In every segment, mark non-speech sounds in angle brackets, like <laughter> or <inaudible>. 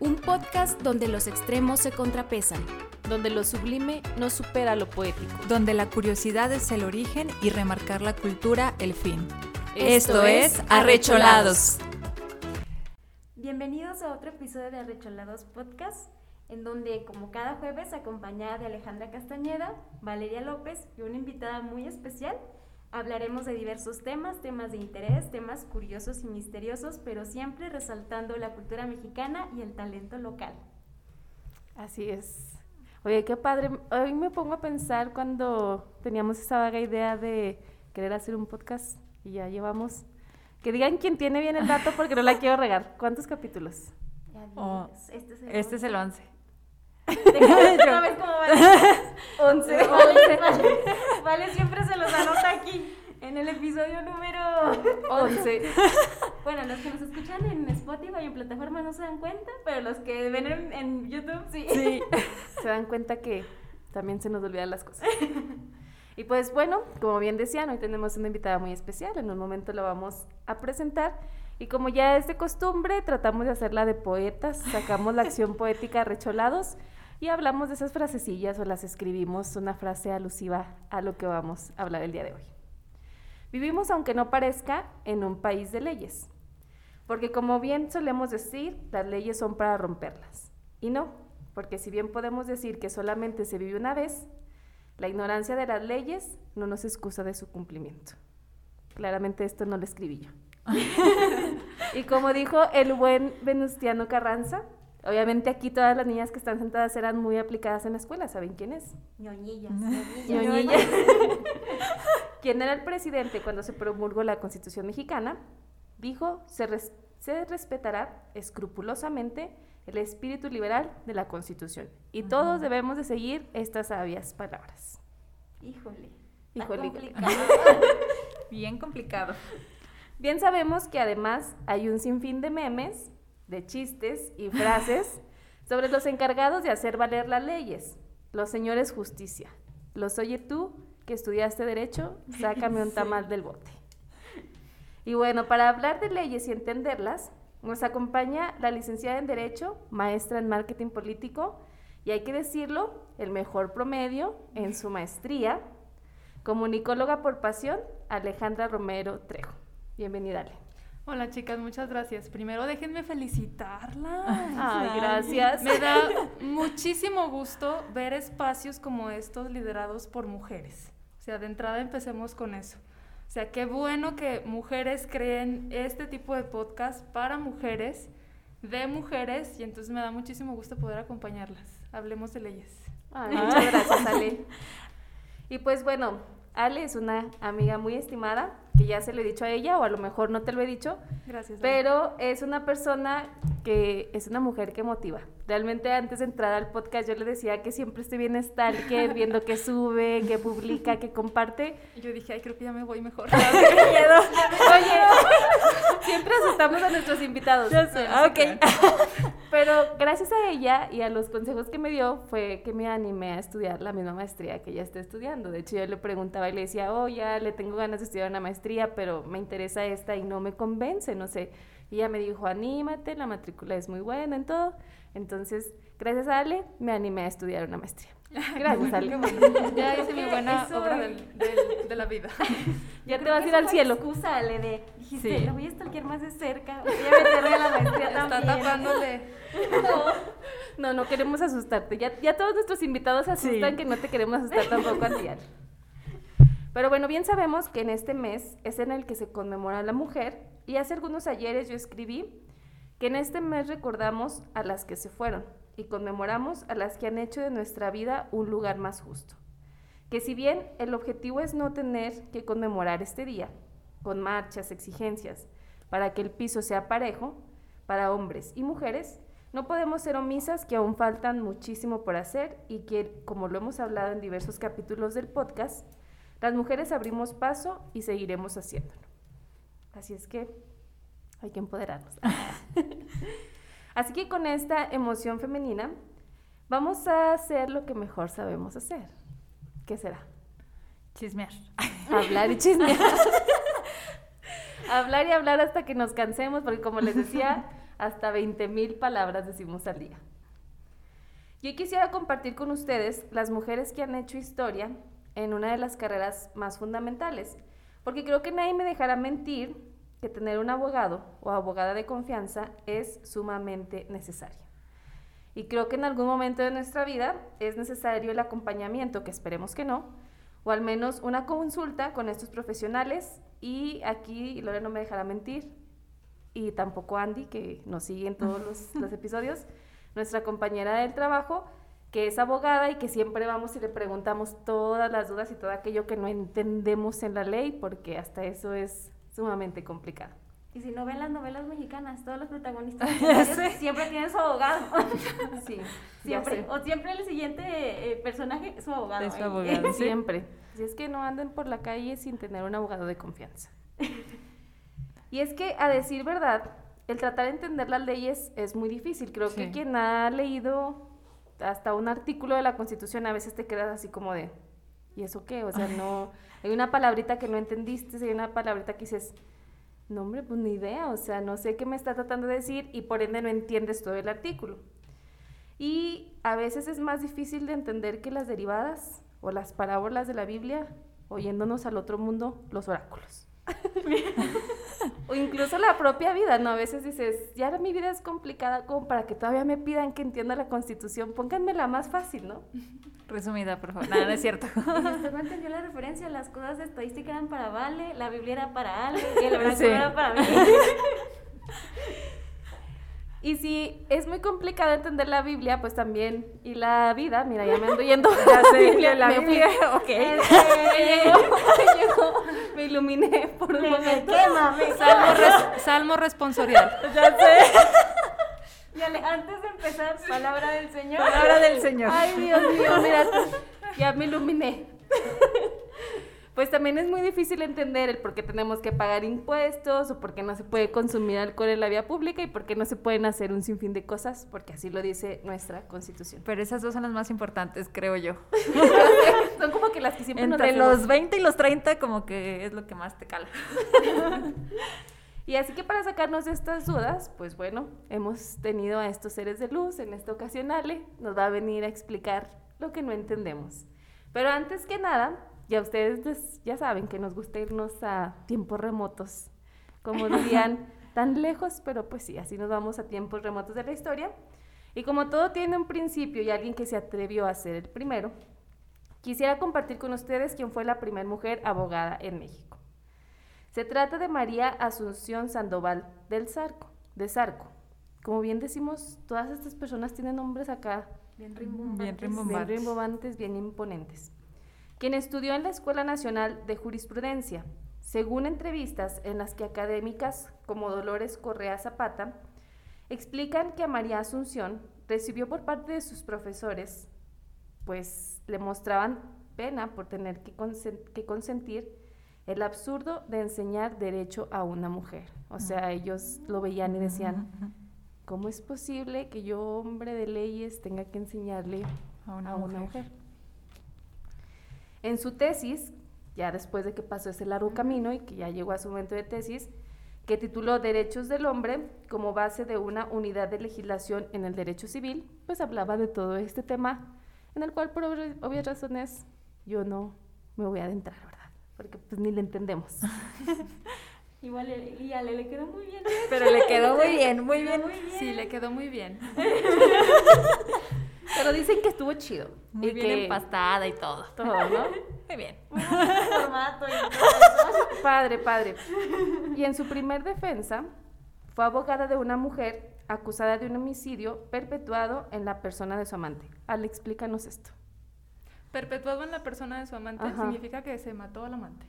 un podcast donde los extremos se contrapesan, donde lo sublime no supera lo poético, donde la curiosidad es el origen y remarcar la cultura el fin. Esto, es Arrecholados. Bienvenidos a otro episodio de Arrecholados Podcast, en donde como cada jueves acompañada de Alejandra Castañeda, Valeria López y una invitada muy especial, Hablaremos de diversos temas, temas de interés, temas curiosos y misteriosos, pero siempre resaltando la cultura mexicana y el talento local. Así es. Oye, qué padre. Hoy me pongo a pensar cuando teníamos esa vaga idea de querer hacer un podcast y ya llevamos. Que digan quién tiene bien el dato porque no la quiero regar. ¿Cuántos capítulos? Oh, este es el este 11. Es el 11. Déjame vez cómo vale. <laughs> 11. 11. Vale, siempre se los anota aquí. En el episodio número 11. <laughs> Bueno, los que nos escuchan en Spotify y en plataforma no se dan cuenta, pero los que ven en, YouTube sí. Sí, <laughs> se dan cuenta que también se nos olvidan las cosas. Y pues bueno, como bien decían, hoy tenemos una invitada muy especial, en un momento la vamos a presentar. Y como ya es de costumbre, tratamos de hacerla de poetas, sacamos la acción poética recholados y hablamos de esas frasecillas o las escribimos una frase alusiva a lo que vamos a hablar el día de hoy. Vivimos, aunque no parezca, en un país de leyes, porque como bien solemos decir, las leyes son para romperlas. Y no, porque si bien podemos decir que solamente se vive una vez, la ignorancia de las leyes no nos excusa de su cumplimiento. Claramente esto no lo escribí yo. <laughs> <laughs> y como dijo el buen Venustiano Carranza, Obviamente aquí todas las niñas que están sentadas eran muy aplicadas en la escuela. ¿Saben quién es? Ñoñillas. <laughs> Ñoñillas. <laughs> ¿Quién era el presidente cuando se promulgó la Constitución mexicana? Dijo, se, se respetará escrupulosamente el espíritu liberal de la Constitución. Y todos debemos de seguir estas sabias palabras. Híjole. Híjole. Complicado. <laughs> Bien complicado. Bien sabemos que además hay un sinfín de memes de chistes y frases sobre los encargados de hacer valer las leyes, los señores justicia. Los oye tú, que estudiaste derecho, sácame un <laughs> tamal del bote. Y bueno, para hablar de leyes y entenderlas, nos acompaña la licenciada en Derecho, maestra en Marketing Político, y hay que decirlo, el mejor promedio en su maestría, comunicóloga por pasión, Alejandra Romero Trejo. Bienvenida, Ale. Hola chicas, muchas gracias. Primero déjenme felicitarla. <laughs> Ay, gracias. Me da <laughs> muchísimo gusto ver espacios como estos liderados por mujeres. O sea, de entrada empecemos con eso. O sea, qué bueno que mujeres creen este tipo de podcast para mujeres, de mujeres, y entonces me da muchísimo gusto poder acompañarlas. Hablemos de leyes. Ay, muchas gracias, Ale. <laughs> Y pues bueno, Ale es una amiga muy estimada que ya se lo he dicho a ella o a lo mejor no te lo he dicho. Gracias. Pero es una persona que es una mujer que motiva. Realmente antes de entrar al podcast yo le decía que siempre estoy bien stalker, viendo que sube, que publica, que comparte. Y yo dije, ay, creo que ya me voy mejor. <laughs> Oye, siempre asustamos a nuestros invitados. Ya sé. ok. <laughs> Pero gracias a ella y a los consejos que me dio fue que me animé a estudiar la misma maestría que ella está estudiando. De hecho, yo le preguntaba y le decía, oh, ya le tengo ganas de estudiar una maestría, pero me interesa esta y no me convence, no sé. Y ella me dijo, anímate, la matrícula es muy buena en todo. Entonces, gracias a Ale, me animé a estudiar una maestría. <laughs> Gracias, Ale. Ya hice mi buena obra de la vida. <laughs> ya te vas a ir al cielo. excusa, Ale, de, dijiste, sí. voy a stalkear más de cerca, voy a meterme a la maestría también. Está tapándole. No. no, no queremos asustarte. Ya, ya todos nuestros invitados asustan que no te queremos asustar tampoco a ti, Ale. Pero bueno, bien sabemos que en este mes es en el que se conmemora la mujer y hace algunos ayeres yo escribí que en este mes recordamos a las que se fueron y conmemoramos a las que han hecho de nuestra vida un lugar más justo. Que si bien el objetivo es no tener que conmemorar este día, con marchas, exigencias, para que el piso sea parejo para hombres y mujeres, no podemos ser omisas que aún faltan muchísimo por hacer y que, como lo hemos hablado en diversos capítulos del podcast, las mujeres abrimos paso y seguiremos haciéndolo. Así es que hay que empoderarnos. <laughs> Así que con esta emoción femenina vamos a hacer lo que mejor sabemos hacer. ¿Qué será? Chismear. Hablar y chismear. <laughs> hablar y hablar hasta que nos cansemos, porque como les decía, hasta 20 mil palabras decimos al día. Yo quisiera compartir con ustedes las mujeres que han hecho historia en una de las carreras más fundamentales, porque creo que nadie me dejará mentir que tener un abogado o abogada de confianza es sumamente necesario. Y creo que en algún momento de nuestra vida es necesario el acompañamiento, que esperemos que no, o al menos una consulta con estos profesionales. Y aquí Lore no me dejará mentir, y tampoco Andy, que nos sigue en todos los, <laughs> los episodios, nuestra compañera del trabajo, que es abogada y que siempre vamos y le preguntamos todas las dudas y todo aquello que no entendemos en la ley, porque hasta eso es sumamente complicado. Y si no ven las novelas mexicanas, todos los protagonistas <laughs> siempre tienen su abogado. <laughs> sí, <laughs> siempre. O siempre el siguiente eh, personaje es su abogado. Es su abogado, siempre. Si es que no anden por la calle sin tener un abogado de confianza. y es que, a decir verdad, el tratar de entender las leyes es muy difícil. Creo que quien ha leído hasta un artículo de la Constitución a veces te quedas así como de, ¿y eso qué? O sea, no, <laughs> hay una palabrita que no entendiste, hay una palabrita que dices, no hombre, pues ni idea, o sea, no sé qué me está tratando de decir y por ende no entiendes todo el artículo. Y a veces es más difícil de entender que las derivadas o las parábolas de la Biblia, oyéndonos al otro mundo, los oráculos. <laughs> <laughs> o incluso la propia vida, ¿no? A veces dices, ya mi vida es complicada como para que todavía me pidan que entienda la constitución, pónganmela más fácil, ¿no? Resumida, por favor. Nada, no es cierto. <laughs> usted no entendió la referencia, las cosas de estadística eran para Vale, la Biblia era para Ale y el oráculo era para mí. <laughs> Y si es muy complicado entender la Biblia, pues también, y la vida, mira, ya me ando yendo. <laughs> Ya sé, <laughs> la me Biblia, <laughs> ok. Este, me, llegó, me, iluminé por un momento. salmo, salmo responsorial. Ya sé. Y antes de empezar, palabra del Señor. Palabra del Señor. Ay, Dios mío, mira, ya me iluminé pues también es muy difícil entender el por qué tenemos que pagar impuestos o por qué no se puede consumir alcohol en la vía pública y por qué no se pueden hacer un sinfín de cosas, porque así lo dice nuestra constitución. Pero esas dos son las más importantes, creo yo. <laughs> son como que las que siempre Entre los 20 y los 30 como que es lo que más te cala. <laughs> y así que para sacarnos de estas dudas, pues bueno, hemos tenido a estos seres de luz en esta ocasión Ale, nos va a venir a explicar lo que no entendemos. Pero antes que nada, ya ustedes ya saben que nos gusta irnos a tiempos remotos, como dirían, <laughs> tan lejos, pero pues sí, así nos vamos a tiempos remotos de la historia. Y como todo tiene un principio y alguien que se atrevió a ser el primero, quisiera compartir con ustedes quién fue la primera mujer abogada en México. Se trata de María Asunción Sandoval del Zarco, de Zarco. Como bien decimos, todas estas personas tienen nombres acá bien rimbombantes, bien, rimbombantes. bien, rimbombantes, bien imponentes quien estudió en la Escuela Nacional de Jurisprudencia. Según entrevistas en las que académicas como Dolores Correa Zapata explican que a María Asunción recibió por parte de sus profesores, pues le mostraban pena por tener que, consentir el absurdo de enseñar derecho a una mujer. O sea, ellos lo veían y decían, ¿cómo es posible que yo, hombre de leyes, tenga que enseñarle a una, mujer? En su tesis, ya después de que pasó ese largo camino y que ya llegó a su momento de tesis, que tituló Derechos del Hombre como base de una unidad de legislación en el derecho civil, pues hablaba de todo este tema, en el cual por obvias razones yo no me voy a adentrar, ¿verdad? Porque pues ni le entendemos. <laughs> Igual y a le quedó muy bien. Pero le quedó muy bien, muy bien. Sí, le quedó muy bien. <laughs> Pero dicen que estuvo chido. Muy bien empastada y todo. <laughs> Todo, ¿no? Muy bien. formato Padre, padre. Y en su primer defensa fue abogada de una mujer acusada de un homicidio perpetuado en la persona de su amante. Ale, explícanos esto. Perpetuado en la persona de su amante significa que se mató al amante.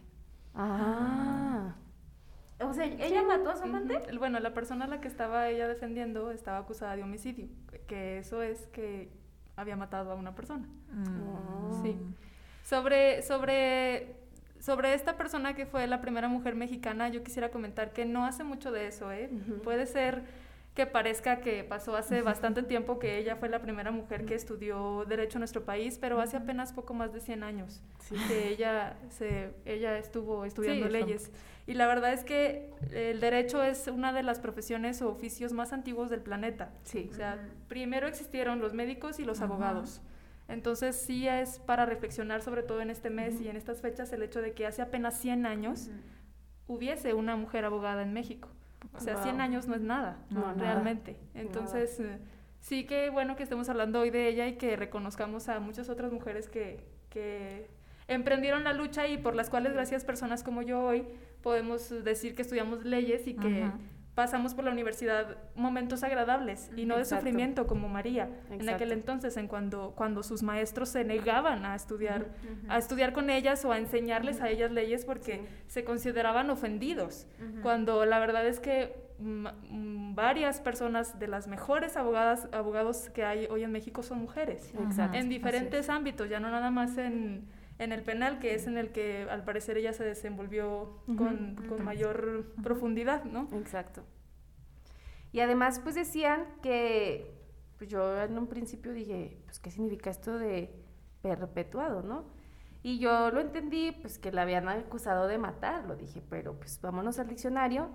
Ah. O sea, ¿ella mató a su amante? Bueno, la persona a la que estaba ella defendiendo estaba acusada de homicidio, que eso es que había matado a una persona. Mm. Sí. Sobre, sobre, sobre esta persona que fue la primera mujer mexicana, yo quisiera comentar que no hace mucho de eso, ¿eh? Puede ser que parezca que pasó hace bastante tiempo que ella fue la primera mujer que estudió derecho en nuestro país, pero hace apenas poco más de 100 años que ella, se, ella estuvo estudiando leyes. Y la verdad es que el derecho es una de las profesiones o oficios más antiguos del planeta. Sí. O sea, primero existieron los médicos y los abogados. Entonces sí es para reflexionar sobre todo en este mes y en estas fechas el hecho de que hace apenas 100 años hubiese una mujer abogada en México. O sea, 100 años no es nada, realmente. Entonces, eh, sí que bueno que estemos hablando hoy de ella y que reconozcamos a muchas otras mujeres que, que emprendieron la lucha y por las cuales, gracias personas como yo hoy, podemos decir que estudiamos leyes y que pasamos por la universidad momentos agradables y no de sufrimiento como María en aquel entonces en cuando cuando sus maestros se negaban a estudiar a estudiar con ellas o a enseñarles a ellas leyes porque se consideraban ofendidos cuando la verdad es que mm, varias personas de las mejores abogadas abogados que hay hoy en México son mujeres. En diferentes ámbitos ya no nada más en en el penal, que es en el que al parecer ella se desenvolvió con, mayor profundidad, ¿no? Exacto. Y además, pues decían que, pues yo en un principio dije, pues, ¿qué significa esto de perpetuado, no? Y yo lo entendí, pues, que la habían acusado de matarlo. Dije, pero, pues, vámonos al diccionario.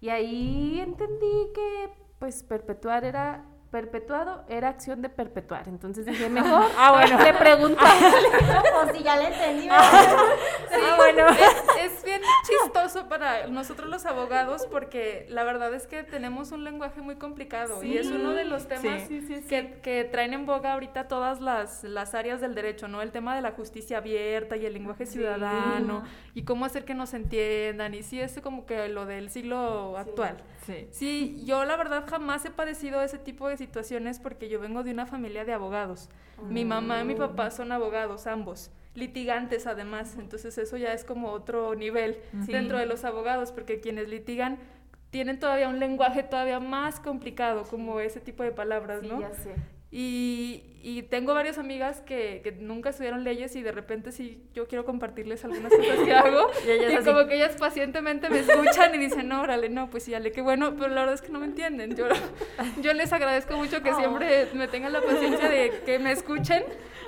Y ahí entendí que, pues, perpetuar era perpetuado era acción de perpetuar. Entonces dije, <laughs> mejor ah, bueno. le pregunto. o si ya le entendí. sí, ah, bueno. Es, bien chistoso para nosotros los abogados porque la verdad es que tenemos un lenguaje muy complicado y es uno de los temas que, que, traen en boga ahorita todas las, las áreas del derecho, ¿no? El tema de la justicia abierta y el lenguaje ciudadano y cómo hacer que nos entiendan y sí, es como que lo del siglo actual. Sí. sí, yo la verdad jamás he padecido ese tipo de situaciones porque yo vengo de una familia de abogados. Mi mamá y mi papá son abogados, ambos litigantes además, entonces eso ya es como otro nivel dentro de los abogados, porque quienes litigan tienen todavía un lenguaje todavía más complicado, como ese tipo de palabras, ¿no? Ya sé. Y, y tengo varias amigas que, que, nunca estudiaron leyes y de repente sí yo quiero compartirles algunas cosas que <laughs> hago. Y, como que ellas pacientemente me escuchan y dicen, no, órale, no, pues sí, dale, qué bueno, pero la verdad es que no me entienden. Yo, yo les agradezco mucho que siempre me tengan la paciencia de que me escuchen,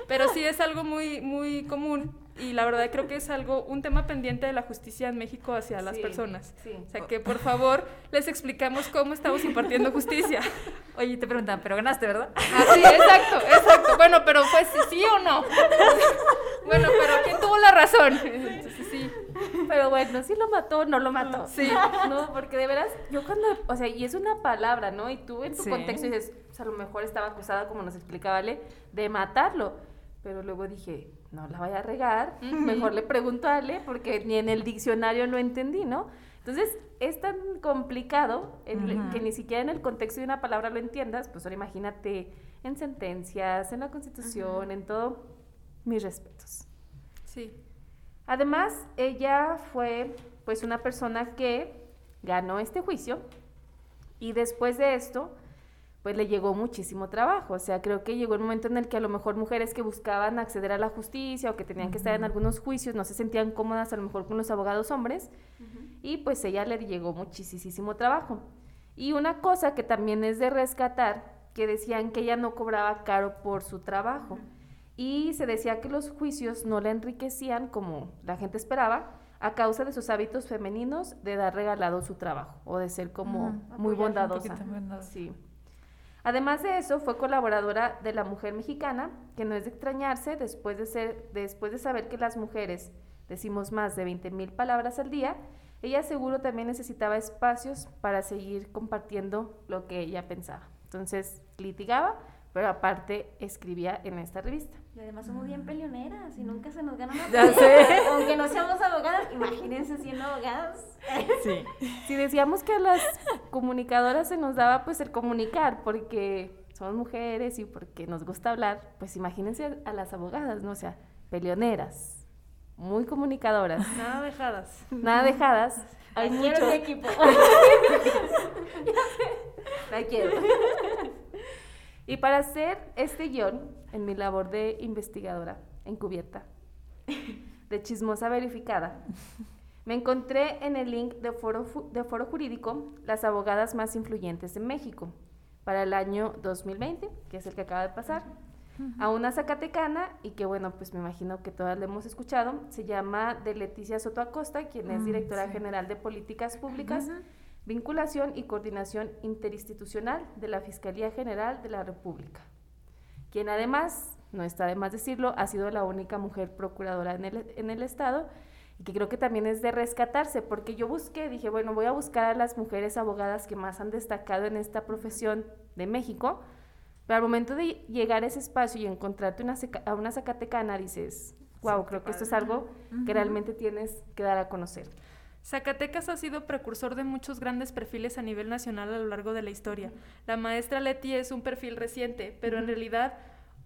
pero sí es algo muy, muy común y la verdad creo que es algo, un tema pendiente de la justicia en México hacia las personas. O sea, que por favor les explicamos cómo estamos impartiendo justicia. <laughs> Oye, te preguntan, pero ganaste, ¿verdad? Ah, sí, exacto, exacto. Bueno, pero pues sí o no. <laughs> Bueno, pero ¿quién tuvo la razón? sí. Pero bueno, sí lo mató, no lo mató. Sí. No, porque de veras, yo cuando, o sea, y es una palabra, ¿no? Y tú en tu contexto dices, pues a lo mejor estaba acusada, como nos explicaba Ale, de matarlo. Pero luego dije, no la vaya a regar, mejor le pregunto a Ale porque ni en el diccionario lo entendí, ¿no? Entonces, es tan complicado que ni siquiera en el contexto de una palabra lo entiendas, pues ahora imagínate en sentencias, en la constitución, en todo, mis respetos. Sí. Además, ella fue pues una persona que ganó este juicio y después de esto, pues le llegó muchísimo trabajo. O sea, creo que llegó el momento en el que a lo mejor mujeres que buscaban acceder a la justicia o que tenían que estar en algunos juicios no se sentían cómodas a lo mejor con los abogados hombres y pues ella le llegó muchísimo trabajo. Y una cosa que también es de rescatar, que decían que ella no cobraba caro por su trabajo y se decía que los juicios no la enriquecían como la gente esperaba a causa de sus hábitos femeninos de dar regalado su trabajo o de ser como muy bondadosa. Sí. Además de eso, fue colaboradora de La Mujer Mexicana, que no es de extrañarse después de, ser, después de saber que las mujeres decimos más de 20 mil palabras al día, ella seguro también necesitaba espacios para seguir compartiendo lo que ella pensaba. Entonces, litigaba, pero aparte escribía en esta revista. Y además somos bien peleoneras y nunca se nos gana <laughs> una Ya sé. Aunque no seamos abogadas, imagínense siendo abogadas. Sí. Si decíamos que a las comunicadoras se nos daba pues el comunicar porque somos mujeres y porque nos gusta hablar, pues imagínense a las abogadas, ¿no? O sea, peleoneras, muy comunicadoras. Nada dejadas. Nada dejadas. Hay mucho... equipo. <laughs> La quiero. Y para hacer este guion, en mi labor de investigadora encubierta, de chismosa verificada, Me encontré en el link de Foro, de Foro Jurídico las abogadas más influyentes de México para el año 2020, que es el que acaba de pasar, a una zacatecana y que bueno, pues me imagino que todas la hemos escuchado, se llama de Leticia Soto Acosta, quien es mm, directora general de Políticas Públicas, Vinculación y Coordinación Interinstitucional de la Fiscalía General de la República, quien además, no está de más decirlo, ha sido la única mujer procuradora en el, en el Estado y que creo que también es de rescatarse, porque yo busqué, dije, bueno, voy a buscar a las mujeres abogadas que más han destacado en esta profesión de México, pero al momento de llegar a ese espacio y encontrarte una, a una zacatecana, dices, wow, creo que esto es algo que realmente tienes que dar a conocer. Zacatecas ha sido precursor de muchos grandes perfiles a nivel nacional a lo largo de la historia. La maestra Leti es un perfil reciente, pero en realidad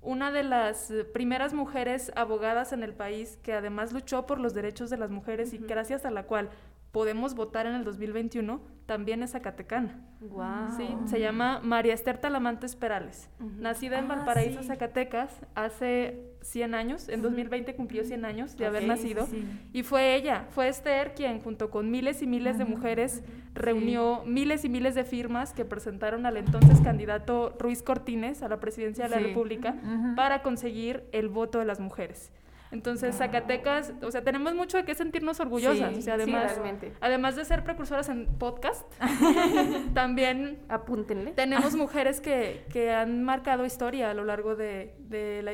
una de las eh, primeras mujeres abogadas en el país que además luchó por los derechos de las mujeres y gracias a la cual podemos votar en el 2021, también es zacatecana. Wow. Sí, se llama María Esther Talamantes Perales. Nacida en ah, Valparaíso, Zacatecas, hace 100 años, en 2020 cumplió 100 años de haber nacido. Y fue ella, fue Esther quien junto con miles y miles de mujeres reunió miles y miles de firmas que presentaron al entonces candidato Ruiz Cortines a la presidencia de la República para conseguir el voto de las mujeres. Entonces, Zacatecas, o sea, tenemos mucho de qué sentirnos orgullosas. o sea, además, además de ser precursoras en podcast, <laughs> también apúntenle. Tenemos <laughs> mujeres que, que, han marcado historia a lo largo de, de, la,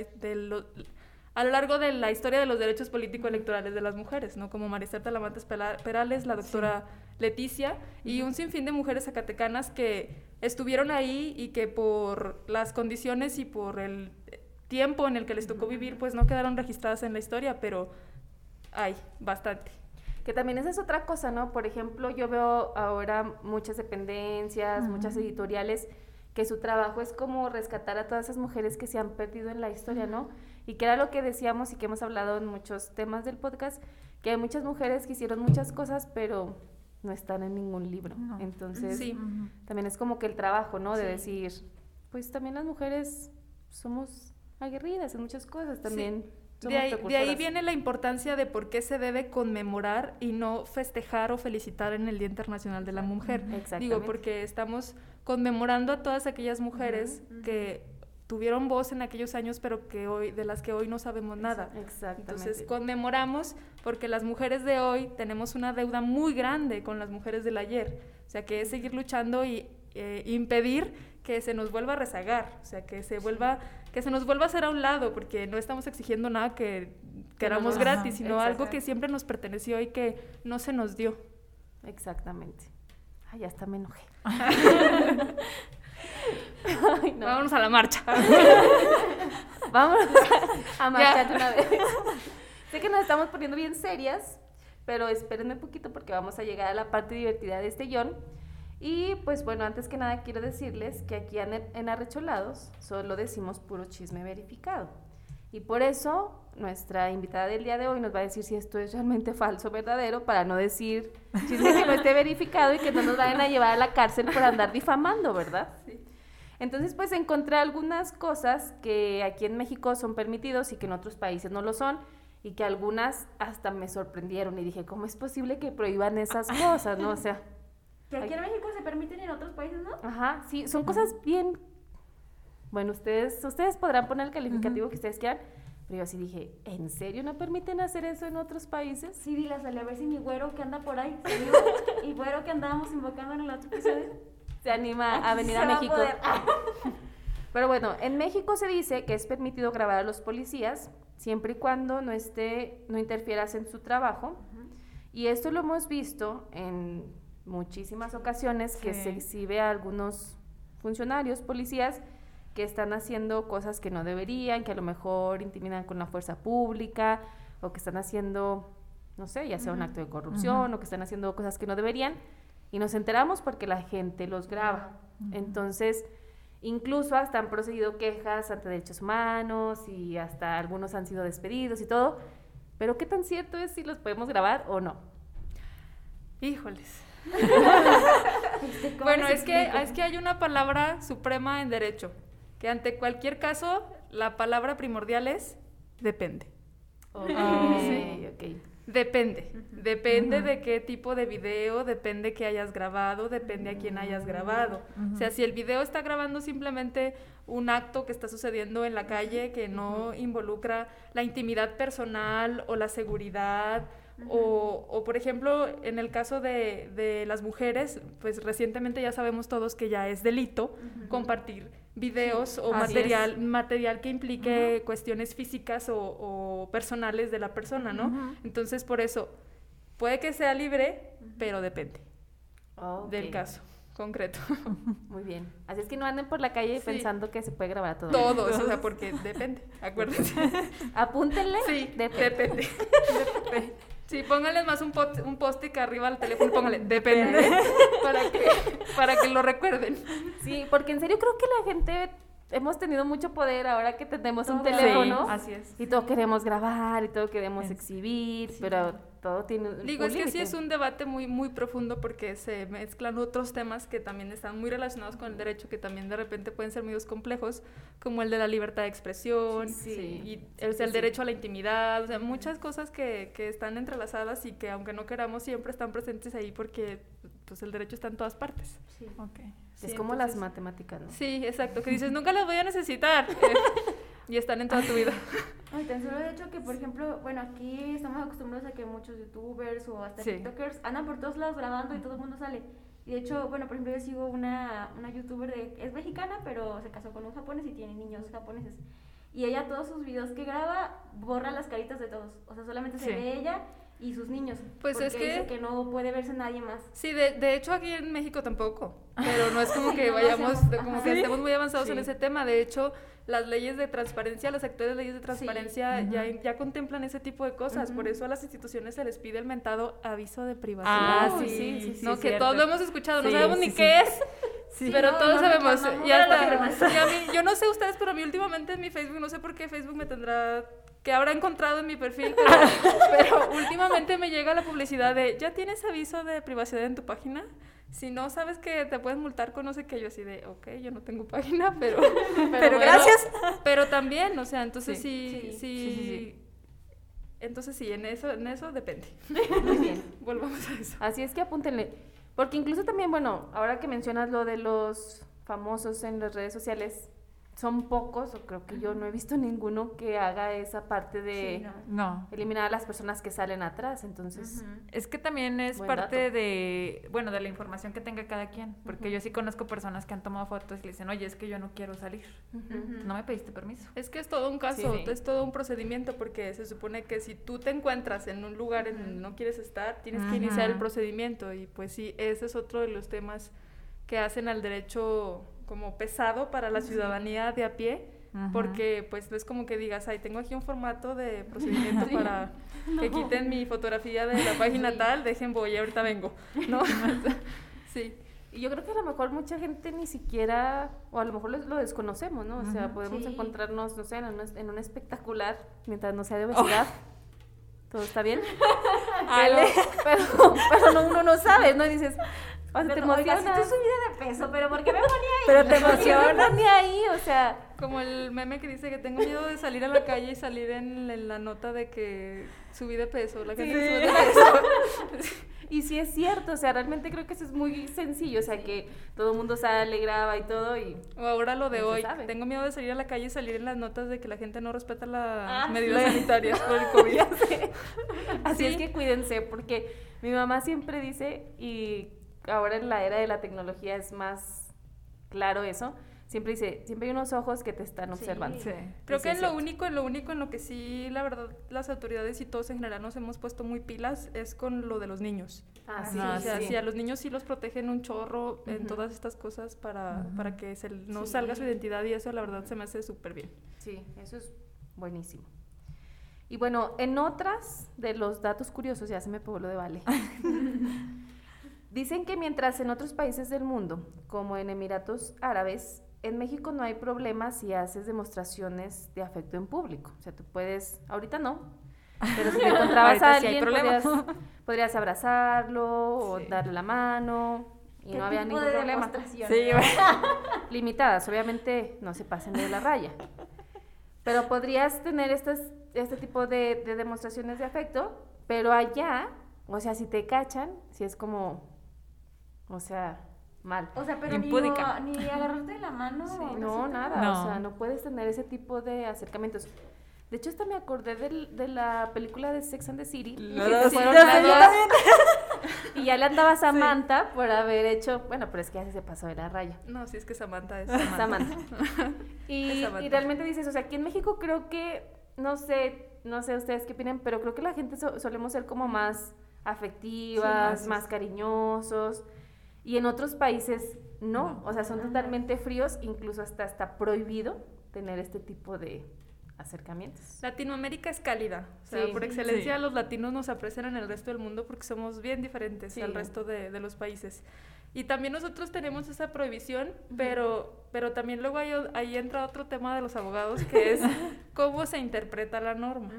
a lo largo de la historia de los derechos político-electorales de las mujeres, ¿no? Como Maricel Talamantes Perales, la doctora Leticia, y un sinfín de mujeres zacatecanas que estuvieron ahí y que por las condiciones y por el tiempo en el que les tocó vivir, pues no quedaron registradas en la historia, pero hay bastante. Que también esa es otra cosa, ¿no? Por ejemplo, yo veo ahora muchas dependencias, muchas editoriales, que su trabajo es como rescatar a todas esas mujeres que se han perdido en la historia, ¿no? Y que era lo que decíamos y que hemos hablado en muchos temas del podcast, que hay muchas mujeres que hicieron muchas cosas, pero no están en ningún libro. Entonces, sí. también es como que el trabajo, ¿no? De decir, pues también las mujeres somos aguerridas en muchas cosas también. De ahí, de ahí, viene la importancia de por qué se debe conmemorar y no festejar o felicitar en el Día Internacional de la Mujer. Digo, porque estamos conmemorando a todas aquellas mujeres que tuvieron voz en aquellos años, pero que hoy, de las que hoy no sabemos nada. Exactamente. Entonces, conmemoramos porque las mujeres de hoy tenemos una deuda muy grande con las mujeres del ayer. O sea, que es seguir luchando y eh, impedir que se nos vuelva a rezagar, o sea, que se vuelva, que se nos vuelva a hacer a un lado, porque no estamos exigiendo nada que queramos gratis, sino algo que siempre nos perteneció y que no se nos dio. Exactamente. Ay, ya hasta me enojé. <laughs> Vámonos a la marcha. <laughs> Vámonos a marchar una vez. sé que nos estamos poniendo bien serias, pero espérenme un poquito porque vamos a llegar a la parte divertida de este guion. Y pues bueno, antes que nada quiero decirles que aquí en, Arrecholados solo decimos puro chisme verificado. Y por eso nuestra invitada del día de hoy nos va a decir si esto es realmente falso o verdadero, para no decir chisme que no esté verificado y que no nos vayan a llevar a la cárcel por andar difamando, ¿verdad? Sí. Entonces, pues encontré algunas cosas que aquí en México son permitidos y que en otros países no lo son y que algunas hasta me sorprendieron y dije, ¿cómo es posible que prohíban esas cosas, no? O sea, que aquí en México se permiten en otros países, ¿no? Ajá, sí, son cosas bien... Bueno, ustedes, ustedes podrán poner el calificativo que ustedes quieran, pero yo así dije, ¿en serio no permiten hacer eso en otros países? Sí, dile a a ver si mi güero que anda por ahí, <laughs> y güero que andábamos invocando en el otro episodio, se anima a venir a México. <laughs> pero bueno, en México se dice que es permitido grabar a los policías siempre y cuando no esté, no interfieras en su trabajo. Y esto lo hemos visto en muchísimas ocasiones que se exhibe a algunos funcionarios, policías, que están haciendo cosas que no deberían, que a lo mejor intimidan con la fuerza pública, o que están haciendo, no sé, ya sea un acto de corrupción, o que están haciendo cosas que no deberían, y nos enteramos porque la gente los graba. Entonces, incluso hasta han procedido quejas ante derechos humanos y hasta algunos han sido despedidos y todo. Pero ¿qué tan cierto es si los podemos grabar o no? Híjoles. <laughs> bueno, es que, es que hay una palabra suprema en derecho, que ante cualquier caso la palabra primordial es depende. sí, Depende, depende de qué tipo de video, depende que hayas grabado, depende a quién hayas grabado. O sea, si el video está grabando simplemente un acto que está sucediendo en la calle que no involucra la intimidad personal o la seguridad, o, o, por ejemplo, en el caso de, de, las mujeres, pues recientemente ya sabemos todos que ya es delito compartir videos o material, material que implique cuestiones físicas o, o, personales de la persona, ¿no? Entonces, por eso, puede que sea libre, pero depende del caso concreto. <laughs> Muy bien. Así es que no anden por la calle pensando que se puede grabar todo. Todos, o sea, <laughs> porque depende, acuérdense. <laughs> Apúntenle. Sí, depende. depende. Sí, pónganle más un, post, un post-it arriba al teléfono, pónganle, depende, <laughs> para que, para que lo recuerden. Sí, porque en serio creo que la gente hemos tenido mucho poder ahora que tenemos un teléfono. Sí, así es. Y todo queremos grabar y todo queremos exhibir, sí. pero todo tiene Digo, un es que sí es un debate muy, muy profundo porque se mezclan otros temas que también están muy relacionados con el derecho, que también de repente pueden ser muy complejos, como el de la libertad de expresión sí. y el, el derecho a la intimidad, o sea, muchas cosas que, que están entrelazadas y que aunque no queramos siempre están presentes ahí porque pues el derecho está en todas partes. Sí. Okay. Es sí, como entonces, las matemáticas, ¿no? Sí, exacto, que dices, nunca las voy a necesitar. <laughs> y están en toda tu vida. Ay, tan solo de hecho que, por ejemplo, bueno, aquí estamos acostumbrados a que muchos youtubers o hasta sí. tiktokers andan por todos lados grabando y todo el mundo sale. Y de hecho, bueno, por ejemplo, yo sigo una, una youtuber de, es mexicana, pero se casó con un japonés y tiene niños japoneses. Y ella todos sus videos que graba borra las caritas de todos. O sea, solamente se ve ella y sus niños. Pues es que... Dice que no puede verse nadie más. Sí, de, de hecho aquí en México tampoco. Pero no es <laughs> como que vayamos, como que estemos muy avanzados sí. en ese tema. De hecho, las leyes de transparencia, las actuales leyes de transparencia sí. ya, ya contemplan ese tipo de cosas. Uh -huh. Por eso a las instituciones se les pide el mentado aviso de privacidad. Ah, sí, sí, sí. ¿no? que cierto. todos lo hemos escuchado, no sabemos ni qué es. Sí, pero no, todos no, sabemos. No, ya está. <laughs> Y a mí, yo no sé ustedes, pero a mí últimamente en mi Facebook, no sé por qué Facebook me tendrá que habrá encontrado en mi perfil, pero, <laughs> pero, últimamente me llega la publicidad de, ¿ya tienes aviso de privacidad en tu página? Si no sabes que te puedes multar con no sé qué, yo así de, ok, yo no tengo página, pero... <laughs> Pero, pero bueno, gracias. Pero también, o sea, entonces sí, sí, sí, sí, sí Entonces sí, en eso, en eso depende. Muy bien. <laughs> Volvamos a eso. Así es que apúntenle. Porque incluso también, bueno, ahora que mencionas lo de los famosos en las redes sociales, son pocos, o creo que yo no he visto ninguno que haga esa parte de sí, no. eliminar a las personas que salen atrás, entonces... Uh -huh. Es que también es parte dato. de, bueno, de la información que tenga cada quien, porque uh -huh. yo sí conozco personas que han tomado fotos y le dicen, oye, es que yo no quiero salir, uh -huh. no me pediste permiso. Es que es todo un caso, sí, sí. es todo un procedimiento, porque se supone que si tú te encuentras en un lugar en donde no quieres estar, tienes que iniciar el procedimiento, y pues sí, ese es otro de los temas que hacen al derecho como pesado para la ciudadanía de a pie, Ajá. porque pues no es como que digas, ay, tengo aquí un formato de <laughs> procedimiento sí. para no. que quiten mi fotografía de la página sí. tal, dejen voy, ahorita vengo, ¿no? <laughs> sí. Y yo creo que a lo mejor mucha gente ni siquiera, o a lo mejor lo, lo desconocemos, ¿no? O sea, podemos sí. encontrarnos, no sé, en un, en un, espectacular, mientras no sea de obesidad. Oh. ¿Todo está bien? <laughs> pero, pero, pero no, uno no sabe, ¿no? Y dices, o sea, te emociona. Si tú subida de peso, pero ¿por qué me ponía ahí? Pero <laughs> te emociona. me ahí, o sea. Como el meme que dice que tengo miedo de salir a la calle y salir en, en la nota de que subí de peso, la gente sí. sube de peso. <laughs> y sí es cierto, o sea, realmente creo que eso es muy sencillo, o sea, que todo el mundo sale, graba y todo y... O ahora lo de hoy, sabe. tengo miedo de salir a la calle y salir en las notas de que la gente no respeta las ah, medidas sí. <laughs> sanitarias por el COVID. Así sí. es que cuídense, porque mi mamá siempre dice, y ahora en la era de la tecnología es más claro eso. Siempre dice, siempre hay unos ojos que te están observando. Sí, sí. Creo que en lo único, en lo único en lo que sí, la verdad, las autoridades y todos en general nos hemos puesto muy pilas es con lo de los niños. Ah, sí. o sea, sí. a los niños sí los protegen un chorro uh -huh. en todas estas cosas para, uh -huh. para que se, no salga su identidad y eso la verdad se me hace súper bien. Sí, eso es buenísimo. Y bueno, en otras de los datos curiosos, ya se me pegó lo de Vale. <laughs> Dicen que mientras en otros países del mundo, como en Emiratos Árabes, en México no hay problema si haces demostraciones de afecto en público. O sea, tú puedes, ahorita no, pero si te <laughs> encontrabas a alguien, sí podrías, podrías, abrazarlo o sí. darle la mano y no había ningún problema. Sí, <laughs> Limitadas, obviamente no se pasen de la raya. Pero podrías tener estas, este tipo de, de demostraciones de afecto Pero allá, o sea, si te cachan, si es como, o sea, mal. O sea, pero ni, Impúdica. ni agarrarte de la mano. Sí, no, nada, No. o sea, no puedes tener ese tipo de acercamientos. De hecho, hasta me acordé del- de la película de Sex and the City. Sí. <laughs> Y ya le andaba a Samantha por haber hecho, bueno, pero es que ya se pasó de la raya. No, sí es que Samantha es <laughs> Samantha. <laughs> Y, Es Samantha. y realmente dices, o sea, aquí en México creo que, no sé, no sé ustedes qué opinan, pero creo que la gente so- solemos ser como más afectivas, Sí, más- más cariñosos. Y en otros países no, o sea, son totalmente fríos, incluso hasta está prohibido tener este tipo de acercamientos. Latinoamérica es cálida. O sea, Sí. por excelencia Sí. los latinos nos aprecian en el resto del mundo porque somos bien diferentes Sí. al resto de, de los países. Y también nosotros tenemos esa prohibición, pero, pero también luego ahí, ahí entra otro tema de los abogados que es <laughs> cómo se interpreta la norma.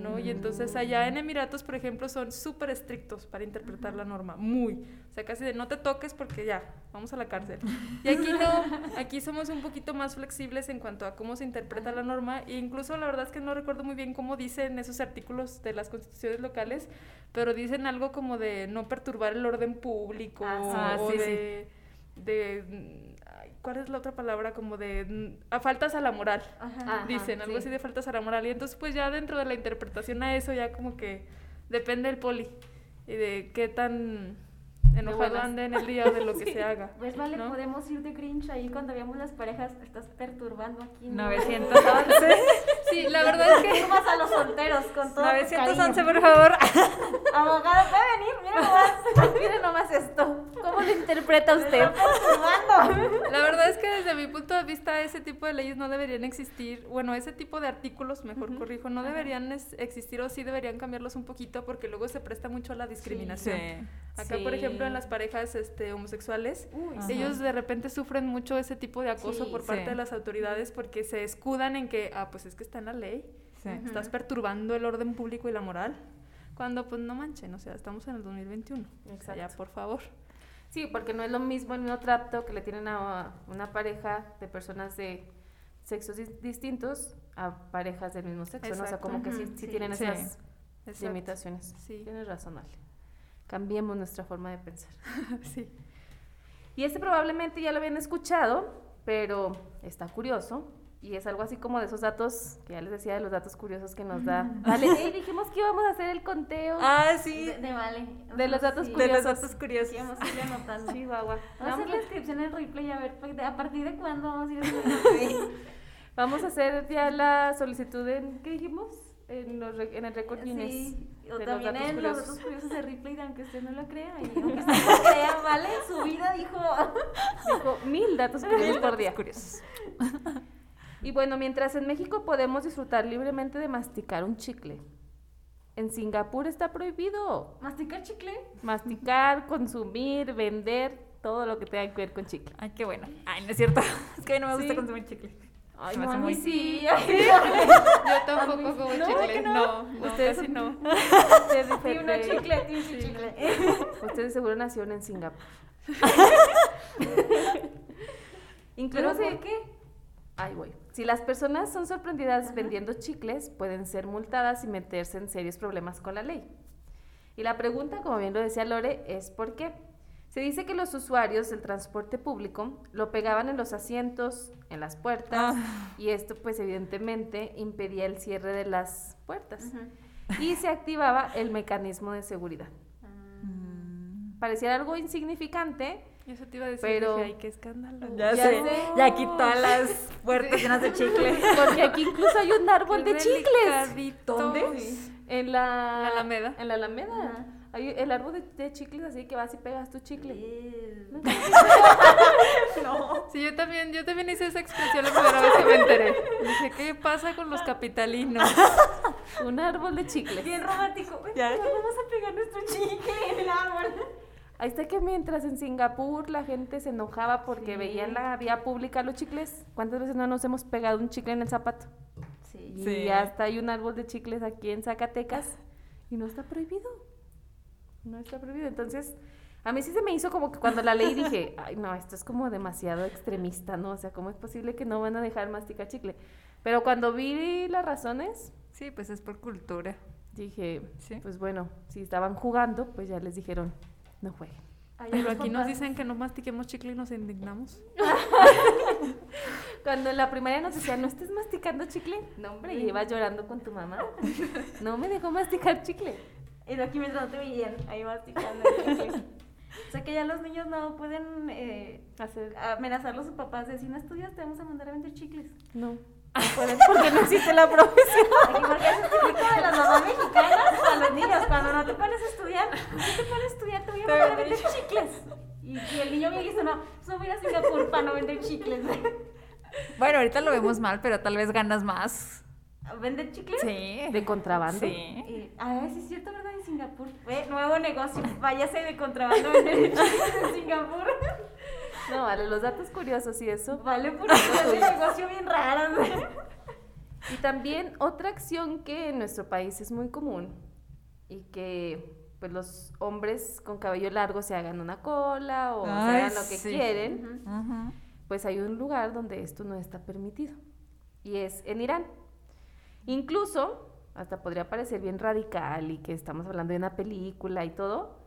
¿no? Y entonces allá en Emiratos, por ejemplo, son súper estrictos para interpretar la norma, muy. O sea, casi de no te toques porque ya, vamos a la cárcel. <laughs> Y aquí no, aquí somos un poquito más flexibles en cuanto a cómo se interpreta la norma. E incluso la verdad es que no recuerdo muy bien cómo dicen esos artículos de las constituciones locales, pero dicen algo como de no perturbar el orden público Ah, sí. o Ah, sí, sí. de... de mm, ay, ¿Cuál es la otra palabra? Como de... A faltas a la moral Ajá. Ajá, dicen, algo sí. así de faltas a la moral. Y entonces, pues ya dentro de la interpretación a eso, ya como que depende el poli y de qué tan enojado ande en el día o de lo que <laughs> se haga. Pues vale, ¿no? podemos ir de Grinch ahí cuando veamos las parejas. Estás perturbando aquí. ¿no? 911. <laughs> Sí, la verdad es que. Perturbas a los solteros con todo. tu 911, cariño. por favor. <laughs> Abogado, puede venir, mira nomás. <laughs> Miren nomás esto, ¿cómo lo interpreta usted? La verdad es que desde mi punto de vista ese tipo de leyes no deberían existir, bueno, ese tipo de artículos, mejor corrijo, no deberían es- existir o sí deberían cambiarlos un poquito porque luego se presta mucho a la discriminación. Acá, por Sí. ejemplo, en las parejas este, homosexuales, Uy, Ajá. ellos de repente sufren mucho ese tipo de acoso Sí, por parte sí. de las autoridades porque se escudan en que, ah, pues es que está en la ley, Sí. estás perturbando el orden público y la moral, cuando pues no manchen, o sea, estamos en el 2021. O sea, Exacto. ya, por favor. Sí, porque no es lo mismo el mismo trato que le tienen a una pareja de personas de sexos dis- distintos a parejas del mismo sexo, ¿no? O sea, Exacto. como que sí, sí sí. tienen Sí. esas Exacto. limitaciones. Sí. Tienes razón, Ale. Cambiemos nuestra forma de pensar. <laughs> sí. Y este probablemente ya lo habían escuchado, pero está curioso. Y es algo así como de esos datos, que ya les decía, de los datos curiosos que nos da. <laughs> Vale, dijimos que íbamos a hacer el conteo. Ah, sí. De, de vale. De los datos sí. De los curiosos. datos curiosos. Sí, vamos a ir anotando. Chihuahua. Vamos a hacer la inscripción en replay a ver pues, a partir de cuándo vamos a ir haciendo <laughs> replay. Vamos a hacer ya la solicitud en, ¿qué dijimos? En, los re- en el récord Guinness. Sí, o los también datos en curiosos. los datos curiosos de replay, aunque usted no lo crea. Y aunque usted no lo <laughs> crea, vale, su vida dijo. Dijo mil datos curiosos por día. Curiosos. Y bueno, mientras en México podemos disfrutar libremente de masticar un chicle, en Singapur está prohibido ¿Masticar chicle? masticar, consumir, vender, todo lo que tenga que ver con chicle. Ay, qué bueno. Ay, no es cierto. <laughs> Es que a mí no me gusta Sí. consumir chicle. Ay, no, muy- sí. <laughs> Yo tampoco como no, chicle. no. No, no, Ustedes casi no. <laughs> Ustedes difer- una chicle, sí, sí, chicle. Ustedes seguro nacieron en Singapur. ¿Pero Incluso si- por qué? Voy. Si las personas son sorprendidas vendiendo chicles, pueden ser multadas y meterse en serios problemas con la ley. Y la pregunta, como bien lo decía Lore, es ¿por qué? Se dice que los usuarios del transporte público lo pegaban en los asientos, en las puertas, y esto pues evidentemente impedía el cierre de las puertas. Y se activaba el mecanismo de seguridad. Mm. Pareciera algo insignificante, eso te iba a decir, Pero- dije, ay, qué escándalo. Ya, Ya sé. sé. Ya aquí todas las puertas llenas de <laughs> chicle. porque aquí incluso hay un árbol de chicles. ¿Dónde? En la, La Alameda. En la Alameda. Hay el árbol de, de chicles, así que vas y pegas tu chicle. <laughs> Sí, yo también, yo también hice esa expresión la primera vez que me enteré. Dije, ¿qué pasa con los capitalinos? Un árbol de chicles. Bien romántico. Ya. Vamos a pegar nuestro chicle en el árbol. Ahí está que mientras en Singapur la gente se enojaba porque Sí. veía en la vía pública los chicles, ¿cuántas veces no nos hemos pegado un chicle en el zapato? Sí. Y Sí. hasta hay un árbol de chicles aquí en Zacatecas y no está prohibido. No está prohibido. Entonces, a mí sí se me hizo como que cuando la leí dije, <laughs> ay, no, esto es como demasiado extremista, ¿no? O sea, ¿cómo es posible que no van a dejar masticar chicle? Pero cuando vi las razones, Sí, pues es por cultura. Dije, pues bueno, si estaban jugando, pues ya les dijeron, no jueguen. Pero aquí nos dicen que no mastiquemos chicle y nos indignamos. <laughs> Cuando en la primaria nos decían, no estés masticando chicle. No, hombre, y ibas llorando con tu mamá. <laughs> No me dejó masticar chicle. Y aquí mientras no te veían, ahí masticando chicle. <laughs> O sea que ya los niños no pueden eh, Hacer... amenazar a sus papás de si no estudias te vamos a mandar a vender chicles. No. No pueden porque no existe la profesión. <laughs> Porque es típico de las mamás mexicanas a los niños. Cuando no te pones a estudiar, no te pones a estudiar, te voy a mandar a vender chicles. Y, y el niño me dice, no, solo voy a ir a Singapur para no vender chicles. <laughs> Bueno, ahorita lo vemos mal, pero tal vez ganas más. ¿Vender chicles? Sí. De contrabando. Sí. a ver, sí es cierto, ¿verdad? En Singapur. Fue nuevo negocio. Váyase de contrabando vender chicles en Singapur. No, vale, los datos curiosos y eso. Vale, por eso es un negocio bien raro. Y también otra acción que en nuestro país es muy común y que pues los hombres con cabello largo se hagan una cola o se hagan lo que quieren, pues hay un lugar donde esto no está permitido y es en Irán. Incluso, hasta podría parecer bien radical y que estamos hablando de una película y todo,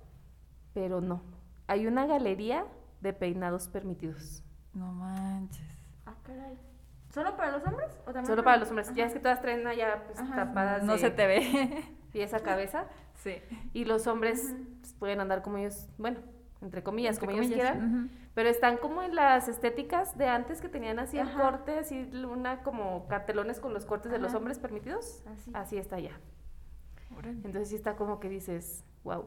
pero no. Hay una galería de peinados permitidos. No manches. Ah, caray. ¿Solo para los hombres? ¿O también Solo para los hombres. Ya es que todas traen allá pues, tapadas. No se te ve. Pies a cabeza. sí. Y los hombres pues, pueden andar como ellos, bueno, entre comillas, como ellos quieran. Pero están como en las estéticas de antes que tenían así el corte, así una como cartelones con los cortes de los hombres permitidos. Así, así está ya. Entonces sí está como que dices, wow.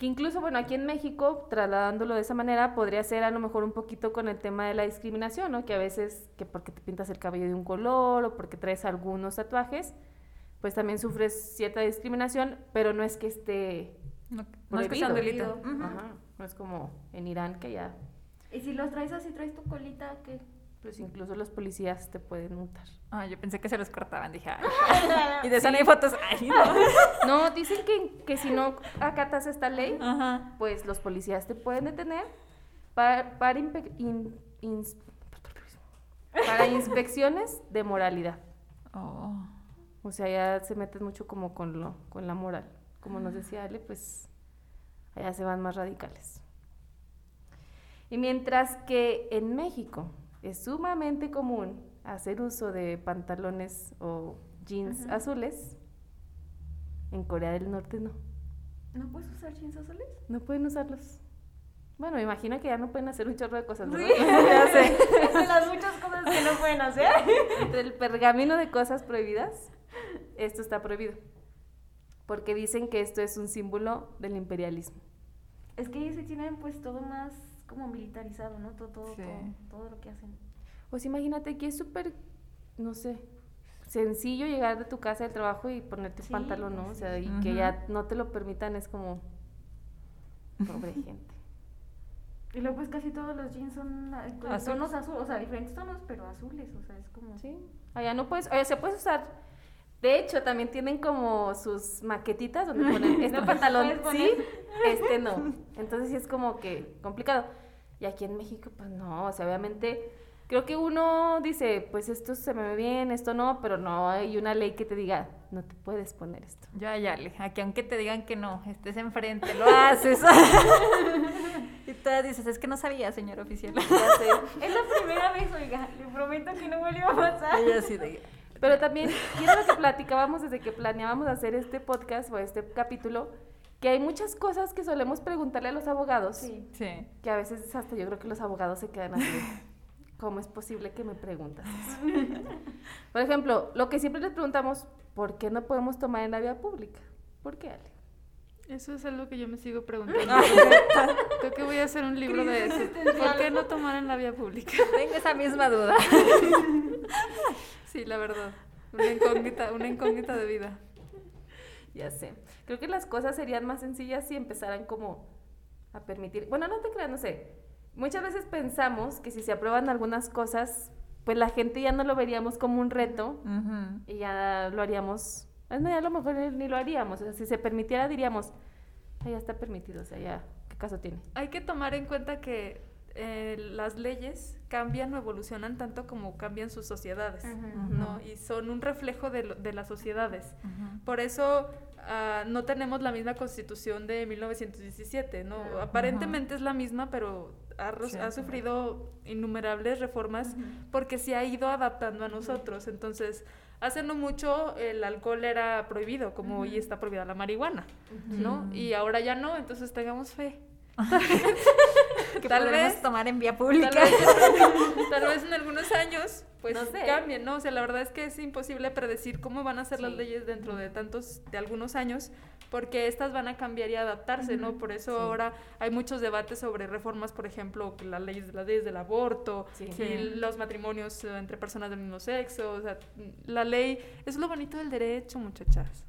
Que incluso, bueno, aquí en México, trasladándolo de esa manera, podría ser a lo mejor un poquito con el tema de la discriminación, ¿no? Que a veces, que porque te pintas el cabello de un color o porque traes algunos tatuajes, pues también sufres cierta discriminación, pero no es que esté no, no es que sea un delito. Ajá. No es como en Irán que ya... ¿Y si los traes así, traes tu colita, qué? Pues incluso los policías te pueden multar. Ah, yo pensé que se los cortaban, dije, <laughs> y de no hay fotos. Ay, no. <laughs> no, dicen que, que, si no acatas esta ley, pues los policías te pueden detener para, para, para inspecciones de moralidad. Oh. O sea, ya se meten mucho como con, lo, con la moral. Como nos decía Ale, pues allá se van más radicales. Y mientras que en México es sumamente común hacer uso de pantalones o jeans azules, en Corea del Norte no. ¿No puedes usar jeans azules? No pueden usarlos. Bueno, me imagino que ya no pueden hacer un chorro de cosas, ¿no? Sí, <laughs> ya sé. Es de las muchas cosas que no pueden hacer. <laughs> Entre el pergamino de cosas prohibidas, esto está prohibido. Porque dicen que esto es un símbolo del imperialismo. Es que ellos se tienen pues todo más como militarizado, ¿no? Todo, todo, todo, lo que hacen. Pues imagínate que es súper, no sé, sencillo llegar de tu casa del trabajo y ponerte pantalón, ¿no? O sea, y que ya no te lo permitan es como pobre <laughs> gente. Y luego pues casi todos los jeans son eh, tonos azules, o sea, diferentes tonos, pero azules, o sea, es como... Sí, allá no puedes, oye, se puede usar, de hecho, también tienen como sus maquetitas donde ponen <laughs> este pantalón sí, este no. Entonces sí es como que complicado. Y aquí en México, pues no, o sea, obviamente creo que uno dice, pues esto se me ve bien, esto no, pero no hay una ley que te diga, no te puedes poner esto. Ya, ya, aquí aunque te digan que no, estés enfrente, lo <laughs> haces. <laughs> y tú dices, es que no sabía, señor oficial. Ya sé. Es la primera vez, oiga, le prometo que no vuelve a pasar. Pero también, y lo que platicábamos desde que planeábamos hacer este podcast o este capítulo, que hay muchas cosas que solemos preguntarle a los abogados. Sí. sí. Que a veces hasta yo creo que los abogados se quedan así. ¿Cómo es posible que me preguntas eso? <laughs> Por ejemplo, lo que siempre les preguntamos, ¿por qué no podemos tomar en la vía pública? ¿Por qué, Ale? Eso es algo que yo me sigo <laughs> preguntando. Creo que voy a hacer un libro de eso. ¿Por qué no tomar en la vía pública? Tengo esa misma duda. <laughs> Sí, la verdad. Una incógnita, una incógnita de vida. Ya sé. Creo que las cosas serían más sencillas si empezaran como a permitir. Bueno, no te creas, no sé. Muchas veces pensamos que si se aprueban algunas cosas, pues la gente ya no lo veríamos como un reto y ya lo haríamos. No, ya a lo mejor ni lo haríamos. O sea, si se permitiera, diríamos, ya está permitido, o sea, ya, ¿qué caso tiene? Hay que tomar en cuenta que eh, las leyes cambian o evolucionan tanto como cambian sus sociedades, ¿no? Y son un reflejo de, de las sociedades. Por eso uh, no tenemos la misma constitución de 1917, ¿no? Aparentemente es la misma, pero ha, ha sufrido innumerables reformas porque se ha ido adaptando a nosotros. Entonces, hace no mucho el alcohol era prohibido, como hoy está prohibida la marihuana, ¿no? Y ahora ya no, entonces tengamos fe. <laughs> <laughs> que tal vez. tomar en vía pública. Tal vez, en algunos años pues no cambien, ¿no? O sea, la verdad es que es imposible predecir cómo van a ser las leyes dentro de tantos, de algunos años, porque estas van a cambiar y adaptarse, ¿no? Por eso ahora hay muchos debates sobre reformas, por ejemplo, que las leyes, las leyes del aborto, y los matrimonios eh, entre personas del mismo sexo, o sea, la ley, es lo bonito del derecho, muchachas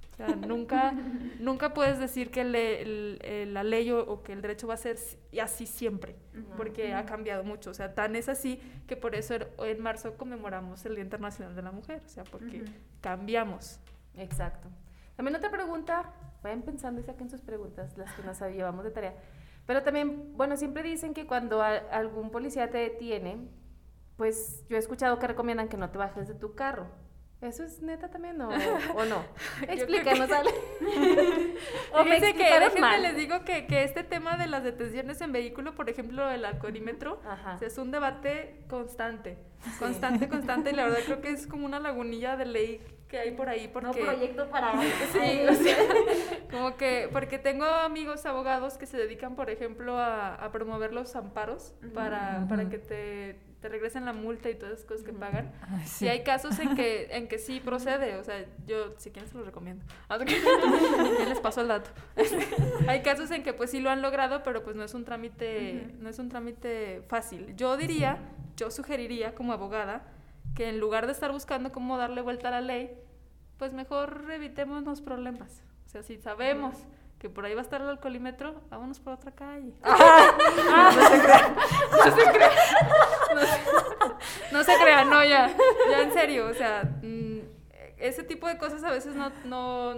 nunca, <laughs> nunca puedes decir que la ley o, que el derecho va a ser así siempre, porque ha cambiado mucho. O sea, tan es así que por eso en marzo conmemoramos el Día Internacional de la Mujer, o sea, porque cambiamos. Exacto. También otra pregunta, vayan pensando y saquen sus preguntas, las que nos llevamos de tarea. Pero también, bueno, siempre dicen que cuando algún policía te detiene, pues yo he escuchado que recomiendan que no te bajes de tu carro. ¿Eso es neta también o, <laughs> o no? Explícanos, Ale. <laughs> o me que, déjenme les digo que, que, este tema de las detenciones en vehículo, por ejemplo, el alcoholímetro, es un debate constante, constante, constante, y la verdad creo que es como una lagunilla de ley que hay por ahí porque... No proyecto para... <laughs> sí, como que, porque tengo amigos abogados que se dedican, por ejemplo, a, a promover los amparos para, para que te te regresen la multa y todas las cosas que pagan. Y hay casos en que, en que sí procede, o sea, yo si quieren se los recomiendo. <laughs> ya les paso el dato. <laughs> hay casos en que pues sí lo han logrado, pero pues no es un trámite, no es un trámite fácil. Yo diría, yo sugeriría como abogada que en lugar de estar buscando cómo darle vuelta a la ley, pues mejor evitemos los problemas. O sea, si sabemos que por ahí va a estar el alcoholímetro, vámonos por otra calle. <laughs> Ah, no se <laughs> crea, no se crea, no se, crea, no, ya, ya en serio, o sea, mm, ese tipo de cosas a veces no, no,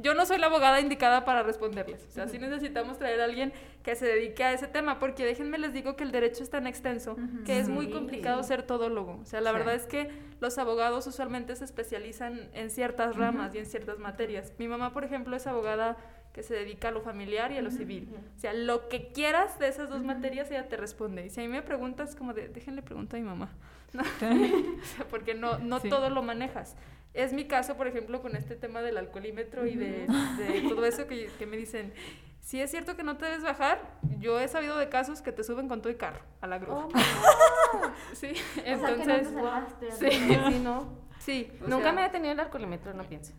yo no soy la abogada indicada para responderles, o sea, sí necesitamos traer a alguien que se dedique a ese tema, porque déjenme les digo que el derecho es tan extenso que es muy complicado ser todólogo, o sea, la verdad es que los abogados usualmente se especializan en ciertas ramas y en ciertas materias. Mi mamá, por ejemplo, es abogada que se dedica a lo familiar y a lo civil. O sea, lo que quieras de esas dos materias ella te responde. Y si a mí me preguntas, como de, déjenle preguntar a mi mamá, <laughs> <laughs> <laughs> porque no, no todo lo manejas. Es mi caso, por ejemplo, con este tema del alcoholímetro y de, todo eso que, que, me dicen, si es cierto que no te debes bajar, yo he sabido de casos que te suben con todo el carro a la grúa. Oh, sí, entonces... sí, sí, no. Sí, nunca me he detenido el alcoholímetro, no pienso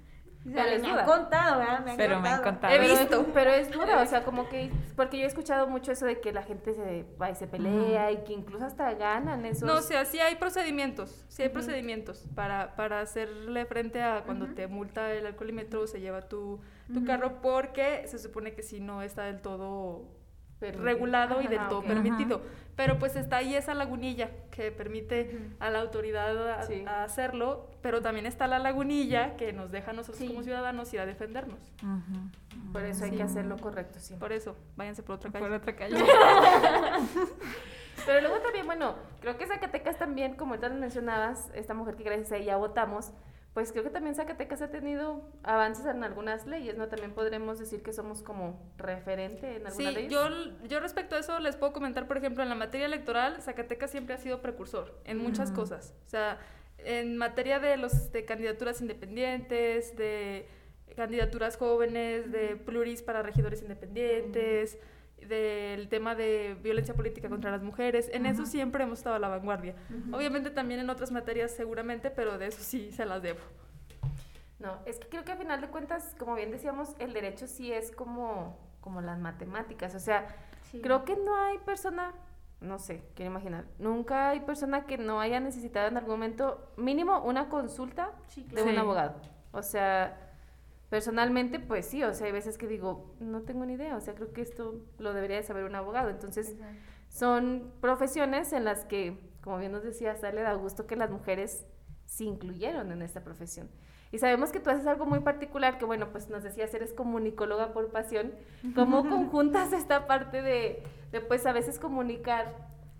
pero me han contado, ¿verdad? Me han pero me han contado. He visto, <laughs> pero es dura, o sea, como que, porque yo he escuchado mucho eso de que la gente se va y se pelea y que incluso hasta ganan eso. No, o sea, sí hay procedimientos, sí hay procedimientos para, para hacerle frente a cuando te multa el alcoholímetro, se lleva tu, tu carro, porque se supone que si no está del todo regulado y del todo permitido. Pero pues está ahí esa lagunilla que permite a la autoridad hacerlo, pero también está la lagunilla que nos deja a nosotros como ciudadanos ir a defendernos. Por eso hay que hacer lo correcto, sí. Por eso, váyanse por otra calle. Por otra calle. <laughs> pero luego también, bueno, creo que Zacatecas también, como ya mencionabas, esta mujer que gracias a ella votamos, pues creo que también Zacatecas ha tenido avances en algunas leyes, ¿no? También podremos decir que somos como referente en algunas sí, Yo, yo respecto a eso les puedo comentar, por ejemplo, en la materia electoral, Zacatecas siempre ha sido precursor en muchas cosas. O sea, en materia de los de candidaturas independientes, de candidaturas jóvenes, de pluris para regidores independientes del tema de violencia política contra las mujeres. En eso siempre hemos estado a la vanguardia. Obviamente también en otras materias seguramente, pero de eso sí se las debo. No, es que creo que a final de cuentas, como bien decíamos, el derecho sí es como, como las matemáticas. O sea, creo que no hay persona, no sé, quiero imaginar, nunca hay persona que no haya necesitado en algún momento mínimo una consulta de un abogado. O sea, Personalmente, pues sí, o sea, hay veces que digo, no tengo ni idea, o sea, creo que esto lo debería de saber un abogado. Entonces, son profesiones en las que, como bien nos decía, le da gusto que las mujeres se incluyeron en esta profesión. Y sabemos que tú haces algo muy particular, que bueno, pues nos decías, eres comunicóloga por pasión. ¿Cómo <laughs> conjuntas esta parte de, de, pues, a veces comunicar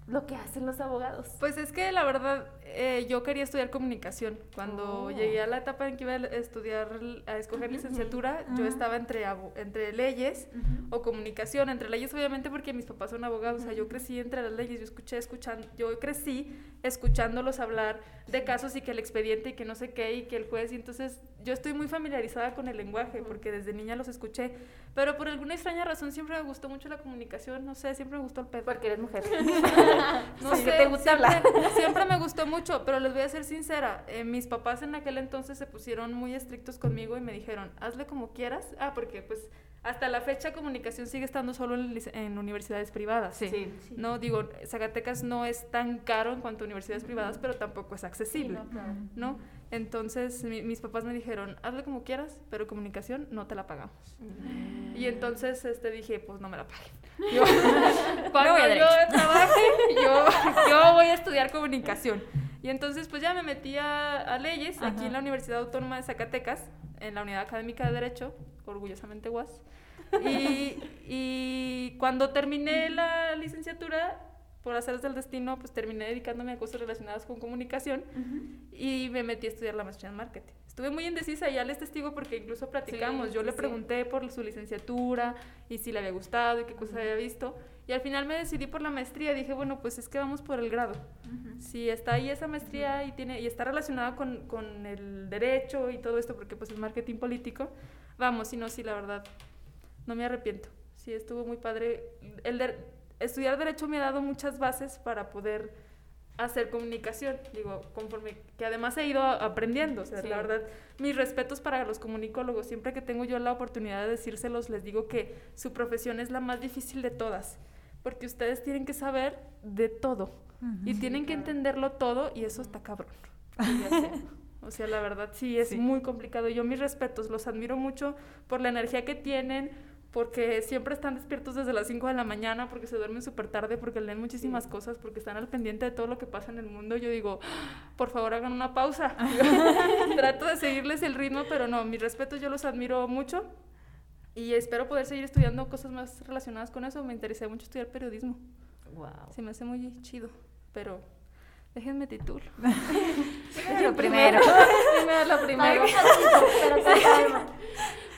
lo que hacen los abogados. Pues es que la verdad eh, yo quería estudiar comunicación. Cuando Oh. llegué a la etapa en que iba a estudiar, a escoger licenciatura, yo estaba entre, abo- entre leyes o comunicación. Entre leyes obviamente porque mis papás son abogados. O sea, yo crecí entre las leyes. Yo escuché escuchando, yo crecí escuchándolos hablar de casos y que el expediente y que no sé qué y que el juez. Y entonces yo estoy muy familiarizada con el lenguaje porque desde niña los escuché. Pero por alguna extraña razón siempre me gustó mucho la comunicación. No sé, siempre me gustó el pedo. Porque eres mujer. <laughs> No <laughs> Sí, sé, te gusta siempre, hablar. <laughs> siempre me gustó mucho, pero les voy a ser sincera. eh, mis papás en aquel entonces se pusieron muy estrictos conmigo y me dijeron, hazle como quieras. Ah, porque pues hasta la fecha comunicación sigue estando solo en, en universidades privadas. Sí. No, digo, Zacatecas no es tan caro en cuanto a universidades privadas, pero tampoco es accesible. ¿no? Entonces mi- mis papás me dijeron, hazle como quieras, pero comunicación no te la pagamos. Y entonces este, dije, pues no me la paguen. <laughs> Yo, <laughs> cuando yo trabaje, yo, yo voy a estudiar comunicación. Y entonces pues ya me metí a, a leyes aquí en la Universidad Autónoma de Zacatecas, en la Unidad Académica de Derecho, orgullosamente UAS. Y, y cuando terminé la licenciatura, por hacer del destino, pues terminé dedicándome a cosas relacionadas con comunicación y me metí a estudiar la maestría en marketing. Estuve muy indecisa y ya les testigo porque incluso platicamos. Sí, Yo le sí. pregunté por su licenciatura y si le había gustado y qué cosas había visto. Y al final me decidí por la maestría. Dije, bueno, pues es que vamos por el grado. Si está ahí esa maestría y, tiene, y está relacionada con, con el derecho y todo esto, porque pues es marketing político, vamos, si no, sí, la verdad, no me arrepiento. Sí, estuvo muy padre. El de- estudiar derecho me ha dado muchas bases para poder hacer comunicación, digo, conforme que además he ido aprendiendo, o sea, Sí. la verdad, mis respetos para los comunicólogos, siempre que tengo yo la oportunidad de decírselos, les digo que su profesión es la más difícil de todas, porque ustedes tienen que saber de todo y tienen que entenderlo todo y eso está cabrón. <laughs> O sea, la verdad sí es Sí. muy complicado. Yo mis respetos, los admiro mucho por la energía que tienen, porque siempre están despiertos desde las 5 de la mañana, porque se duermen súper tarde, porque leen muchísimas cosas, porque están al pendiente de todo lo que pasa en el mundo. Yo digo, por favor hagan una pausa. <laughs> <laughs> Trato de seguirles el ritmo, pero no, mis respetos yo los admiro mucho y espero poder seguir estudiando cosas más relacionadas con eso. Me interesé mucho estudiar periodismo. Wow. Se me hace muy chido, pero déjenme titulo. <laughs> Lo primero. Primero lo primero. pero.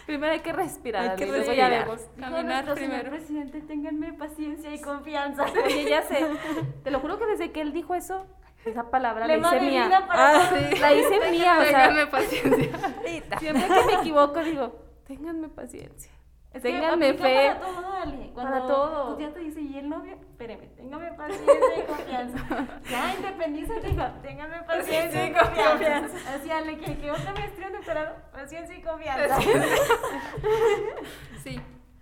Primero hay que respirar. Hay que ya vemos. Dijo Caminar nuestro señor primero. presidente, ténganme paciencia y confianza. <laughs> Oye, ya sé. <laughs> Te lo juro que desde que él dijo eso, esa palabra Le la hice mía. para Ah. La hice <laughs> mía, o sea, Ténganme paciencia. siempre que me equivoco digo, ténganme paciencia. Es Ténganme fe. Para todo, Ale. Cuando Para todo. Tu tía te dice, ¿y el novio? Espérame, téngame paciencia y confianza. <laughs> Ya, independízate, hijo. Téngame paciencia y confianza. Así, Ale, que, que otra maestría doctorado, paciencia y confianza. Sí.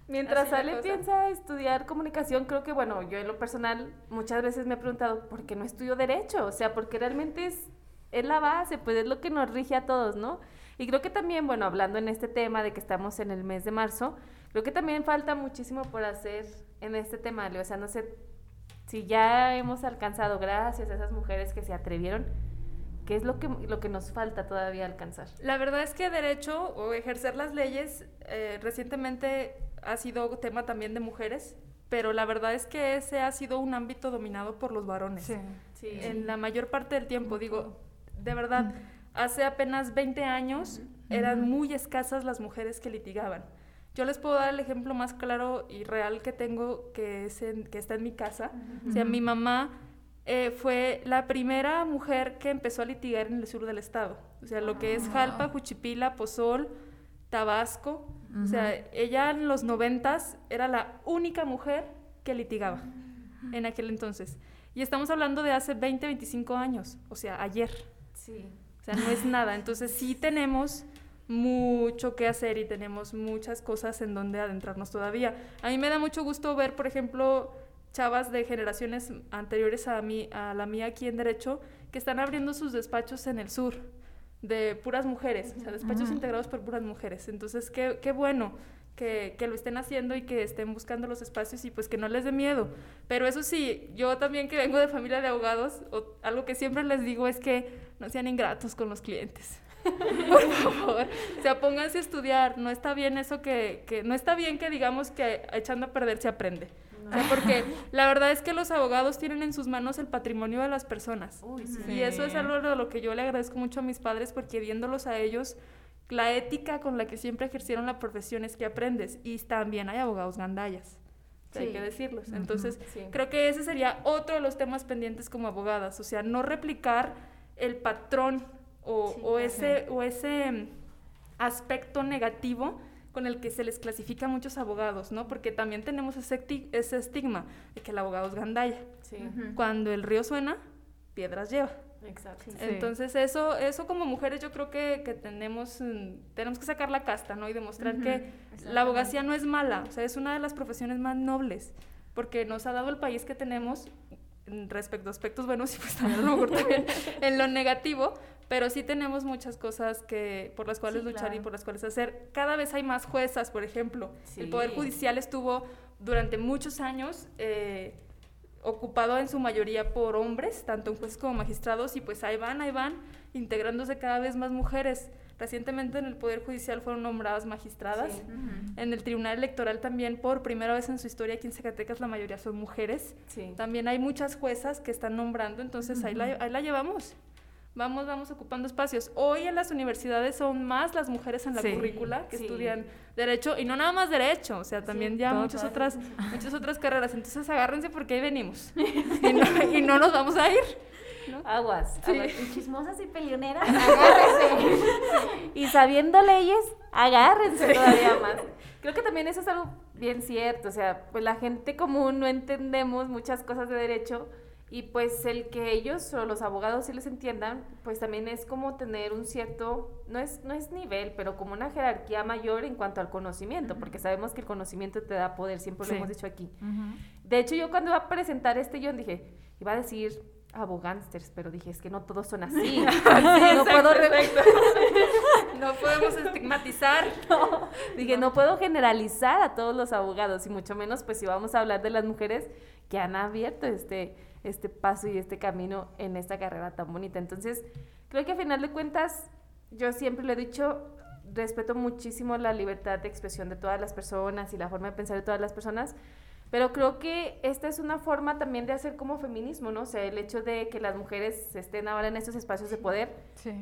Mientras Así Ale piensa estudiar comunicación, creo que, bueno, yo en lo personal muchas veces me he preguntado, ¿por qué no estudio Derecho? O sea, porque realmente es, es la base, pues es lo que nos rige a todos, ¿no? Y creo que también, bueno, hablando en este tema de que estamos en el mes de marzo, creo que también falta muchísimo por hacer en este tema, Ale. O sea, no sé si ya hemos alcanzado, gracias a esas mujeres que se atrevieron, ¿qué es lo que, lo que nos falta todavía alcanzar? La verdad es que derecho o ejercer las leyes eh, recientemente ha sido tema también de mujeres, pero la verdad es que ese ha sido un ámbito dominado por los varones. Sí. En la mayor parte del tiempo, digo, de verdad, hace apenas 20 años eran muy escasas las mujeres que litigaban. Yo les puedo dar el ejemplo más claro y real que tengo, que, es en- que está en mi casa. O sea, mi mamá eh, fue la primera mujer que empezó a litigar en el sur del estado. O sea, lo que es Jalpa, Juchipila, Pozol, Tabasco. O sea, ella en los noventas era la única mujer que litigaba en aquel entonces. Y estamos hablando de hace 20, 25 años, o sea, ayer. Sí. O sea, no es nada. Entonces sí <laughs> tenemos mucho que hacer y tenemos muchas cosas en donde adentrarnos todavía. A mí me da mucho gusto ver, por ejemplo, chavas de generaciones anteriores a mí, a la mía aquí en Derecho, que están abriendo sus despachos en el sur de puras mujeres, o sea, despachos integrados por puras mujeres. Entonces, qué, qué bueno que, que lo estén haciendo y que estén buscando los espacios y pues que no les dé miedo. Pero eso sí, yo también que vengo de familia de abogados, o- algo que siempre les digo es que no sean ingratos con los clientes. Por favor, o sea, pónganse a estudiar. No está bien eso que, que no está bien que digamos que echando a perder se aprende. O sea, porque la verdad es que los abogados tienen en sus manos el patrimonio de las personas. Y eso es algo de lo que yo le agradezco mucho a mis padres porque viéndolos a ellos, la ética con la que siempre ejercieron la profesión es que aprendes. Y también hay abogados gandallas. Hay que decirlos. Entonces, creo que ese sería otro de los temas pendientes como abogadas. O sea, no replicar el patrón o, ese, o ese mm, aspecto negativo con el que se les clasifica a muchos abogados, ¿no? Porque también tenemos ese, ese estigma de que el abogado es gandalla. Cuando el río suena, piedras lleva. Exacto. Entonces eso, eso como mujeres yo creo que, que tenemos, mm, tenemos que sacar la casta, ¿no? Y demostrar que la abogacía no es mala, o sea, es una de las profesiones más nobles, porque nos ha dado el país que tenemos respecto a aspectos buenos <laughs> y pues también a lo mejor también en lo negativo, pero sí tenemos muchas cosas que por las cuales luchar y por las cuales hacer. Cada vez hay más juezas, por ejemplo. El Poder Judicial estuvo durante muchos años eh, ocupado en su mayoría por hombres, tanto jueces como magistrados, y pues ahí van, ahí van, integrándose cada vez más mujeres. Recientemente en el Poder Judicial fueron nombradas magistradas. En el Tribunal Electoral también, por primera vez en su historia, aquí en Zacatecas la mayoría son mujeres. También hay muchas juezas que están nombrando, entonces ahí, la, ahí la llevamos vamos, vamos ocupando espacios. Hoy en las universidades son más las mujeres en la currícula que estudian derecho y no nada más derecho, o sea, también ya muchas otras <laughs> muchas otras carreras. Entonces agárrense porque ahí venimos y, no, nos vamos a ir. Aguas, Y chismosas y peleoneras, <laughs> agárrense. y sabiendo leyes, agárrense todavía más. Creo que también eso es algo bien cierto, o sea, pues la gente común no entendemos muchas cosas de derecho y pues el que ellos o los abogados sí les entiendan, pues también es como tener un cierto, no es, no es nivel, pero como una jerarquía mayor en cuanto al conocimiento, porque sabemos que el conocimiento te da poder, siempre lo hemos dicho aquí. De hecho, yo cuando iba a presentar este yo dije, iba a decir abogánsters, pero dije, es que no todos son así. <laughs> no puedo <laughs> No podemos estigmatizar. <laughs> Dije, no. puedo generalizar a todos los abogados, y mucho menos pues si vamos a hablar de las mujeres que han abierto este este paso y este camino en esta carrera tan bonita. Entonces, creo que a final de cuentas, yo siempre lo he dicho, respeto muchísimo la libertad de expresión de todas las personas y la forma de pensar de todas las personas, pero creo que esta es una forma también de hacer como feminismo, ¿no? O sea, el hecho de que las mujeres estén ahora en estos espacios de poder,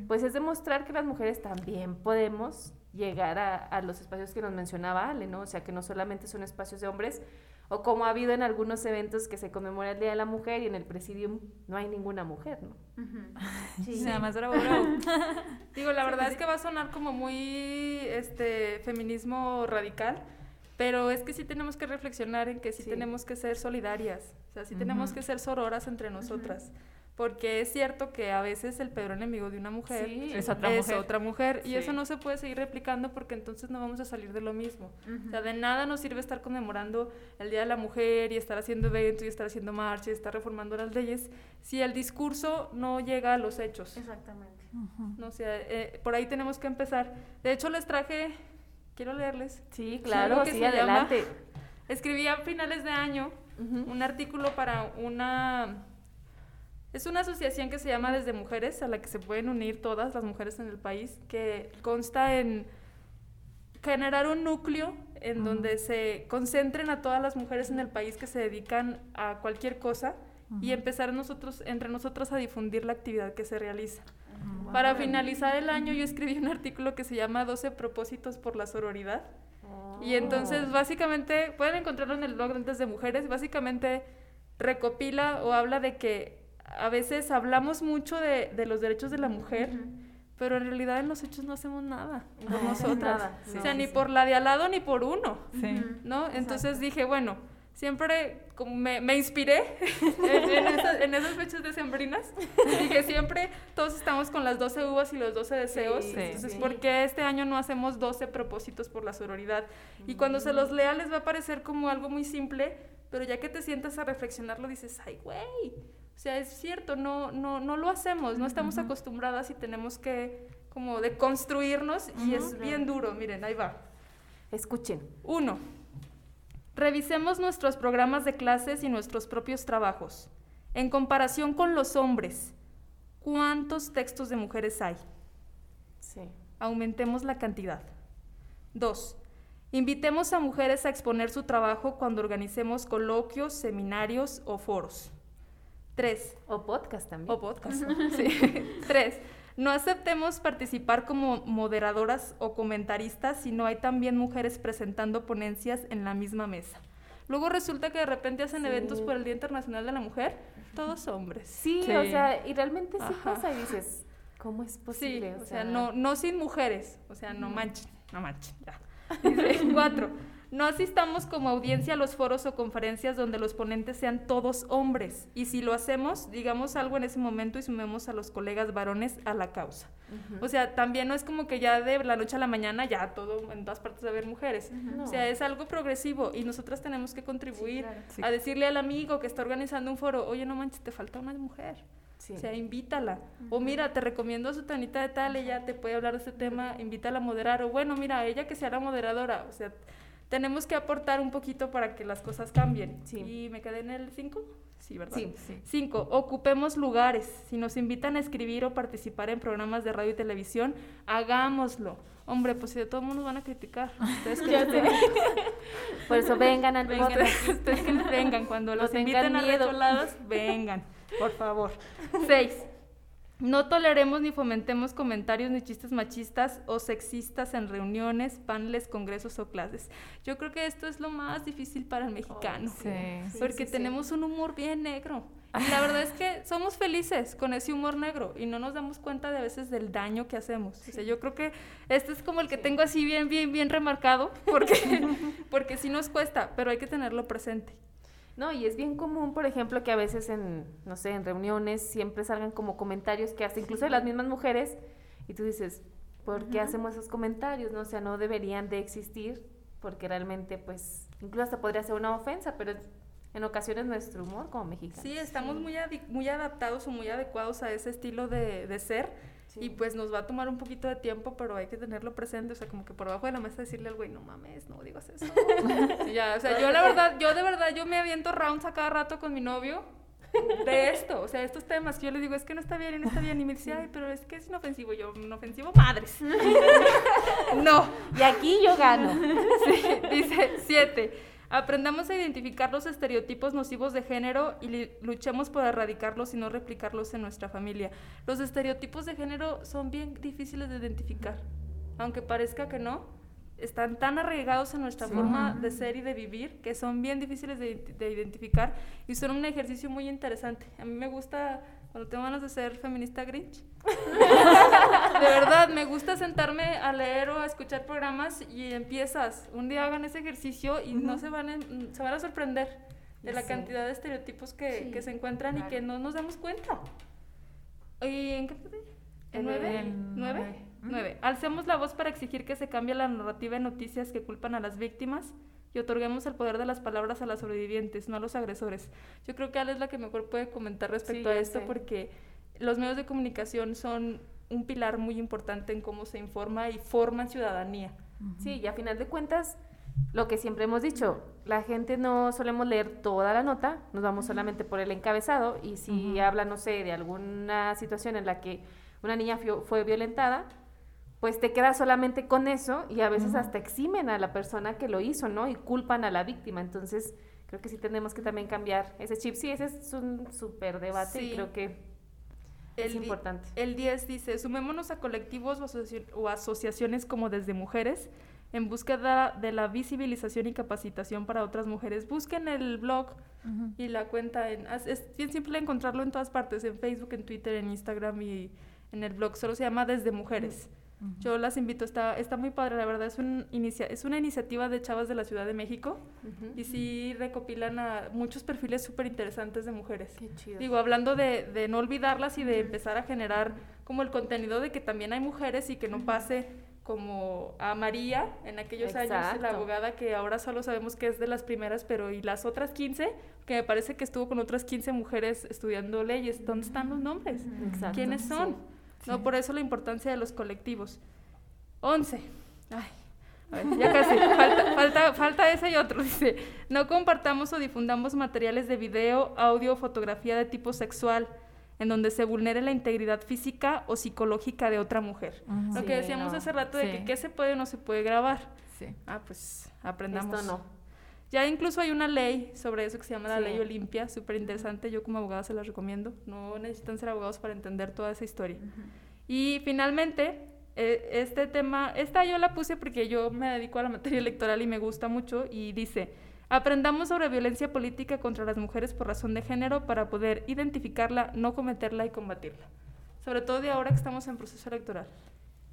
pues es demostrar que las mujeres también podemos llegar a, a los espacios que nos mencionaba Ale, ¿no? O sea, que no solamente son espacios de hombres, o como ha habido en algunos eventos que se conmemora el Día de la Mujer y en el presidium no hay ninguna mujer, ¿no? Sí, <laughs> nada más <laughs> bravo, Digo, la verdad es que va a sonar como muy este feminismo radical, pero es que sí tenemos que reflexionar en que sí, tenemos que ser solidarias, o sea, sí tenemos que ser sororas entre nosotras porque es cierto que a veces el peor enemigo de una mujer es otra mujer, y eso no se puede seguir replicando porque entonces no vamos a salir de lo mismo. O sea, de nada nos sirve estar conmemorando el Día de la Mujer y estar haciendo eventos y estar haciendo marchas y estar reformando las leyes si el discurso no llega a los hechos. Exactamente. no, o sea, eh, por ahí tenemos que empezar. De hecho, les traje, quiero leerles. Sí, claro, sí, adelante. escribí a finales de año un artículo para una es una asociación que se llama Desde Mujeres, a la que se pueden unir todas las mujeres en el país, que consta en generar un núcleo en donde se concentren a todas las mujeres en el país que se dedican a cualquier cosa y empezar nosotros, entre nosotros a difundir la actividad que se realiza. Para finalizar el año yo escribí un artículo que se llama 12 propósitos por la sororidad. Y entonces oh. básicamente, pueden encontrarlo en el blog de Desde Mujeres, básicamente recopila o habla de que a veces hablamos mucho de, de los derechos de la mujer, pero en realidad en los hechos no hacemos nada por nosotras. o sea, ni por la de al lado ni por uno. ¿No? Entonces dije, bueno, siempre me, me inspiré <laughs> en, esas, fechas decembrinas. Dije, siempre todos estamos con las 12 uvas y los 12 deseos. Entonces, ¿por qué este año no hacemos 12 propósitos por la sororidad? Y cuando se los lea les va a parecer como algo muy simple, pero ya que te sientas a reflexionarlo dices, ay, güey o sea, es cierto, no, no, no lo hacemos, no estamos acostumbradas y tenemos que como deconstruirnos y es bien duro, miren, ahí va. Escuchen. Uno, revisemos nuestros programas de clases y nuestros propios trabajos. En comparación con los hombres, ¿cuántos textos de mujeres hay? Sí. Aumentemos la cantidad. Dos, Invitemos a mujeres a exponer su trabajo cuando organicemos coloquios, seminarios o foros. Tres. O podcast también. O podcast. <laughs> sí. Tres. No aceptemos participar como moderadoras o comentaristas si no hay también mujeres presentando ponencias en la misma mesa. Luego resulta que de repente hacen eventos por el Día Internacional de la Mujer, todos hombres. Sí, o sea, y realmente sí pasa y dices, ¿cómo es posible? o, sea, no, no sin mujeres, o sea, no manchen, no manchen, ya. <laughs> cuatro, no asistamos como audiencia a los foros o conferencias donde los ponentes sean todos hombres. Y si lo hacemos, digamos algo en ese momento y sumemos a los colegas varones a la causa. O sea, también no es como que ya de la noche a la mañana ya todo en todas partes de haber mujeres. O sea, es algo progresivo y nosotras tenemos que contribuir a decirle al amigo que está organizando un foro, oye, no manches, te falta una mujer. O sea, invítala. O mira, te recomiendo a su tanita de tal, ella te puede hablar de este tema, invítala a moderar. O bueno, mira, ella que sea la moderadora. O sea, tenemos que aportar un poquito para que las cosas cambien. Sí. ¿Y me quedé en el 5? Sí, ¿verdad? Sí, sí. Cinco, ocupemos lugares. Si nos invitan a escribir o participar en programas de radio y televisión, hagámoslo. Hombre, pues si de todos modos nos van a criticar. <laughs> Ustedes <laughs> Por eso vengan al vengan, Ustedes vengan. Cuando los inviten a lados, vengan, por favor. <laughs> Seis, no toleremos ni fomentemos comentarios ni chistes machistas o sexistas en reuniones, paneles, congresos o clases. Yo creo que esto es lo más difícil para el mexicano, sí, porque tenemos un humor bien negro. Y la verdad es que somos felices con ese humor negro y no nos damos cuenta de a veces del daño que hacemos. O sea, yo creo que este es como el que tengo así bien, bien, bien remarcado, porque, <laughs> porque sí nos cuesta, pero hay que tenerlo presente. No, y es bien común, por ejemplo, que a veces en, no sé, en reuniones siempre salgan como comentarios que hasta incluso de las mismas mujeres, y tú dices, ¿por qué hacemos esos comentarios? No, o sea, no deberían de existir, porque realmente, pues, incluso hasta podría ser una ofensa, pero en ocasiones nuestro humor como mexicanos. Sí, estamos Muy, muy adaptados o muy adecuados a ese estilo de, de ser y pues nos va a tomar un poquito de tiempo, pero hay que tenerlo presente, o sea, como que por abajo de la mesa decirle al güey, no mames, no digas eso. <laughs> ya, o sea, yo la verdad, yo de verdad, yo me aviento rounds a cada rato con mi novio de esto, o sea, estos temas que yo le digo, es que no está bien y no está bien, y me dice, ay, pero es que es inofensivo, yo, inofensivo, madres. <laughs> no. Y aquí yo gano. Sí, dice, siete. Aprendamos a identificar los estereotipos nocivos de género y luchemos por erradicarlos y no replicarlos en nuestra familia. Los estereotipos de género son bien difíciles de identificar, aunque parezca que no, están tan arraigados en nuestra forma de ser y de vivir que son bien difíciles de, de identificar y son un ejercicio muy interesante. A mí me gusta cuando tengo ganas de ser feminista Grinch. <laughs> de verdad, me gusta sentarme a leer o a escuchar programas y empiezas. Un día hagan ese ejercicio y no se van, a, se van a sorprender de la cantidad de estereotipos que, que se encuentran y que no nos damos cuenta. ¿Y en qué ¿En nueve? ¿Nueve? Nueve. Alcemos la voz para exigir que se cambie la narrativa de noticias que culpan a las víctimas y otorguemos el poder de las palabras a las sobrevivientes, no a los agresores. Yo creo que Ale es la que mejor puede comentar respecto a esto porque los medios de comunicación son un pilar muy importante en cómo se informa y forma ciudadanía. Sí, y a final de cuentas, lo que siempre hemos dicho, la gente no solemos leer toda la nota, nos vamos solamente por el encabezado y si habla, no sé, de alguna situación en la que una niña fue violentada, pues te quedas solamente con eso y a veces hasta eximen a la persona que lo hizo, ¿no? Y culpan a la víctima. Entonces, creo que sí tenemos que también cambiar ese chip. Sí, ese es un súper debate y creo que es importante. El 10 dice, sumémonos a colectivos o, asociaciones como desde mujeres en búsqueda de la visibilización y capacitación para otras mujeres. Busquen el blog y la cuenta. En, es bien simple encontrarlo en todas partes, en Facebook, en Twitter, en Instagram y en el blog. Solo se llama Desde Mujeres. Yo las invito, está, está muy padre, la verdad, es, un inicia es una iniciativa de chavas de la Ciudad de México y sí recopilan a muchos perfiles súper interesantes de mujeres. Qué chido. Digo, hablando de, de no olvidarlas y de empezar a generar como el contenido de que también hay mujeres y que no pase como a María en aquellos años, la abogada que ahora solo sabemos que es de las primeras, pero y las otras 15, que me parece que estuvo con otras 15 mujeres estudiando leyes, ¿dónde están los nombres? Exacto. ¿Quiénes son? No, por eso la importancia de los colectivos. 11. Ay, ya casi, falta, falta, falta ese y otro. <laughs> Dice, no compartamos o difundamos materiales de video, audio o fotografía de tipo sexual en donde se vulnere la integridad física o psicológica de otra mujer. Lo que decíamos hace rato de que qué se puede o no se puede grabar. Sí. Ah, pues aprendamos. Esto no. Ya incluso hay una ley sobre eso que se llama la ley Olimpia, súper interesante. Yo como abogada se la recomiendo. No necesitan ser abogados para entender toda esa historia. Y finalmente, eh, este tema, esta yo la puse porque yo me dedico a la materia electoral y me gusta mucho y dice, aprendamos sobre violencia política contra las mujeres por razón de género para poder identificarla, no cometerla y combatirla. Sobre todo de ahora que estamos en proceso electoral.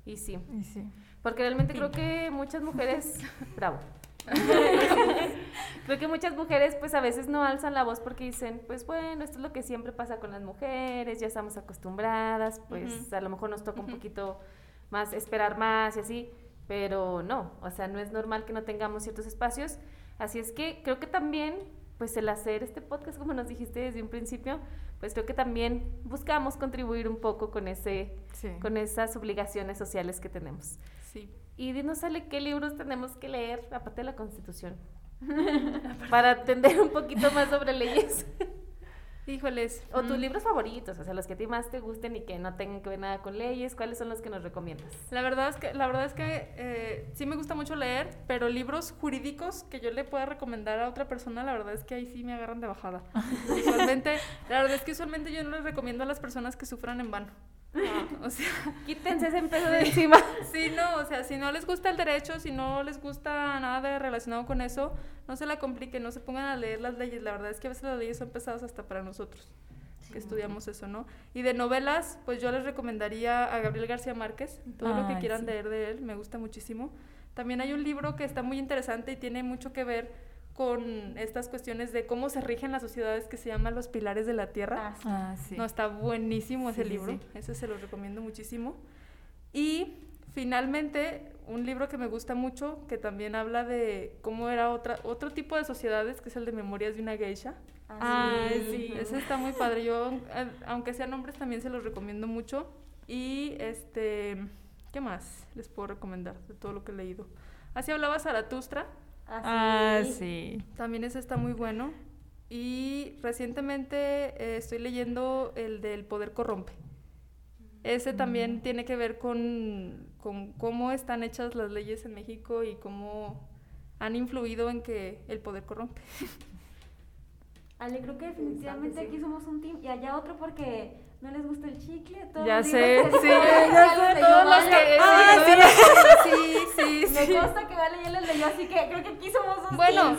Y sí. Y sí. Porque realmente creo que muchas mujeres, <laughs> bravo. <laughs> creo que muchas mujeres pues a veces no alzan la voz porque dicen, pues bueno, esto es lo que siempre pasa con las mujeres, ya estamos acostumbradas, pues a lo mejor nos toca un poquito más esperar más y así, pero no, o sea, no es normal que no tengamos ciertos espacios, así es que creo que también pues el hacer este podcast, como nos dijiste desde un principio, pues creo que también buscamos contribuir un poco con ese, con esas obligaciones sociales que tenemos. Sí. Y dinos, Ale, qué libros tenemos que leer, aparte de la Constitución, <laughs> para entender un poquito más sobre leyes. <laughs> Híjoles. O tus mm. libros favoritos, o sea, los que a ti más te gusten y que no tengan que ver nada con leyes, ¿cuáles son los que nos recomiendas? La verdad es que, la verdad es que eh, sí me gusta mucho leer, pero libros jurídicos que yo le pueda recomendar a otra persona, la verdad es que ahí sí me agarran de bajada. <laughs> usualmente, la verdad es que usualmente yo no les recomiendo a las personas que sufran en vano. O sea, <laughs> quítense ese peso de encima. <laughs> sí, no, o sea, si no les gusta el derecho, si no les gusta nada relacionado con eso, no se la compliquen, no se pongan a leer las leyes. La verdad es que a veces las leyes son pesadas hasta para nosotros, que estudiamos eso, ¿no? Y de novelas, pues yo les recomendaría a Gabriel García Márquez, todo lo que quieran leer de él, me gusta muchísimo. También hay un libro que está muy interesante y tiene mucho que ver con estas cuestiones de cómo se rigen las sociedades que se llaman Los Pilares de la Tierra. Ah, sí. No, está buenísimo ese libro, ese se lo recomiendo muchísimo. Y finalmente, un libro que me gusta mucho, que también habla de cómo era otra, otro tipo de sociedades, que es el de Memorias de una Geisha. Ah, sí. Ese está muy padre. Yo, aunque sean hombres, también se los recomiendo mucho. Y este, ¿qué más les puedo recomendar de todo lo que he leído? Así hablaba Zaratustra Ah, sí. También ese está muy bueno. Y recientemente eh, estoy leyendo el del poder corrompe. Ese también mm. tiene que ver con, con, cómo están hechas las leyes en México y cómo han influido en que el poder corrompe. Ale, creo que definitivamente aquí somos un team y allá otro porque no les gusta el chicle. Todos ya sé, sí, ya sé, todos los que... Ah, sí, sí, sí, <laughs> Me consta que Vale ya les leyó, así que creo que aquí somos un Bueno,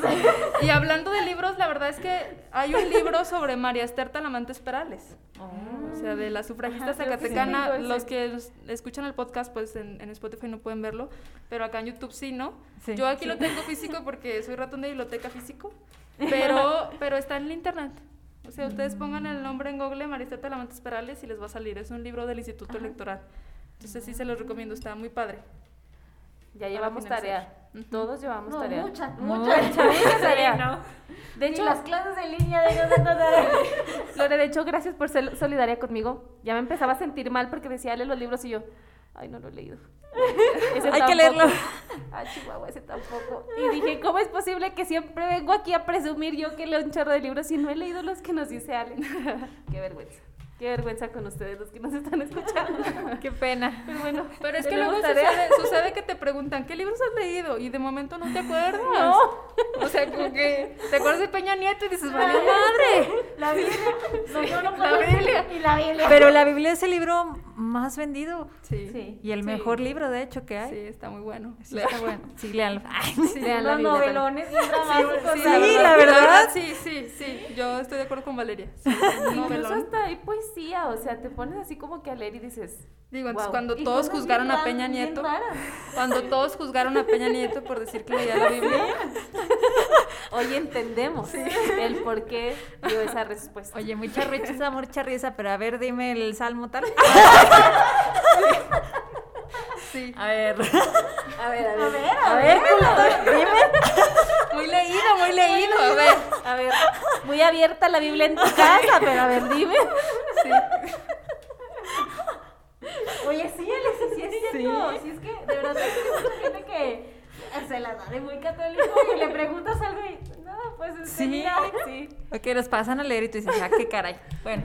y hablando de libros, la verdad es que hay un libro sobre María Esther Talamantes Perales. O sea, de la sufragista zacatecana. los que escuchan el podcast, pues en, Spotify no pueden verlo, pero acá en YouTube sí, ¿no? Yo aquí lo tengo físico porque soy ratón de biblioteca físico, <laughs> pero, pero está en el internet. O sea, ustedes pongan el nombre en Google Marista Talamantes Perales y les va a salir. Es un libro del Instituto Electoral. Entonces sí se los recomiendo, está muy padre. Ya llevamos tarea. Todos llevamos no, tarea. Mucha, mucha, mucha, tarea. De hecho, las clases en línea de Lore, de hecho, gracias por ser solidaria conmigo. Ya me empezaba a sentir mal porque decía, lee los libros y yo, ay, no lo he leído. <laughs> Hay que leerlo. Ah, Chihuahua, ese tampoco. Y dije, ¿cómo es posible que siempre vengo aquí a presumir yo que leo un chorro de libros y no he leído los que nos dice Ale? <laughs> Qué vergüenza. Qué vergüenza con ustedes los que nos están escuchando. <laughs> Qué pena. Pero bueno, pero es que luego sucede, que te preguntan, ¿qué libros has leído? Y de momento no te acuerdas. No. O sea, como que te acuerdas de Peña Nieto y dices, vale madre. La Biblia. No, yo no puedo la Biblia. Y la Biblia. Pero la Biblia es el libro más vendido. Sí. sí. Y el mejor libro, de hecho, que hay. Sí, está muy bueno. Sí, está bueno. Sí, leanlo. <laughs> Sí, lean la Biblia. novelones sí, sí, la verdad. Sí, sí, sí. Yo estoy de acuerdo con Valeria. Incluso hasta hay poesía, o sea, te pones así como que a leer y dices. Digo, entonces cuando todos juzgaron a Peña Nieto, cuando todos juzgaron a Peña Nieto por decir que leía la Biblia, hoy entendemos el por qué dio esa respuesta. Oye, mucha risa, mucha risa, pero a ver, dime el salmo tal. Sí. A ver. A ver, a ver. A ver, a ver. dime. Muy leído, muy leído. A ver. A ver. Muy abierta la Biblia en tu casa, pero a ver, dime. Sí. Oye, sí, Alexis, sí es cierto. Sí. es que de verdad hay mucha gente que se la da de muy católico y le preguntas algo y no, pues es sí, mira, sí. Ok, los pasan a leer y tú dices, ah, qué caray. Bueno.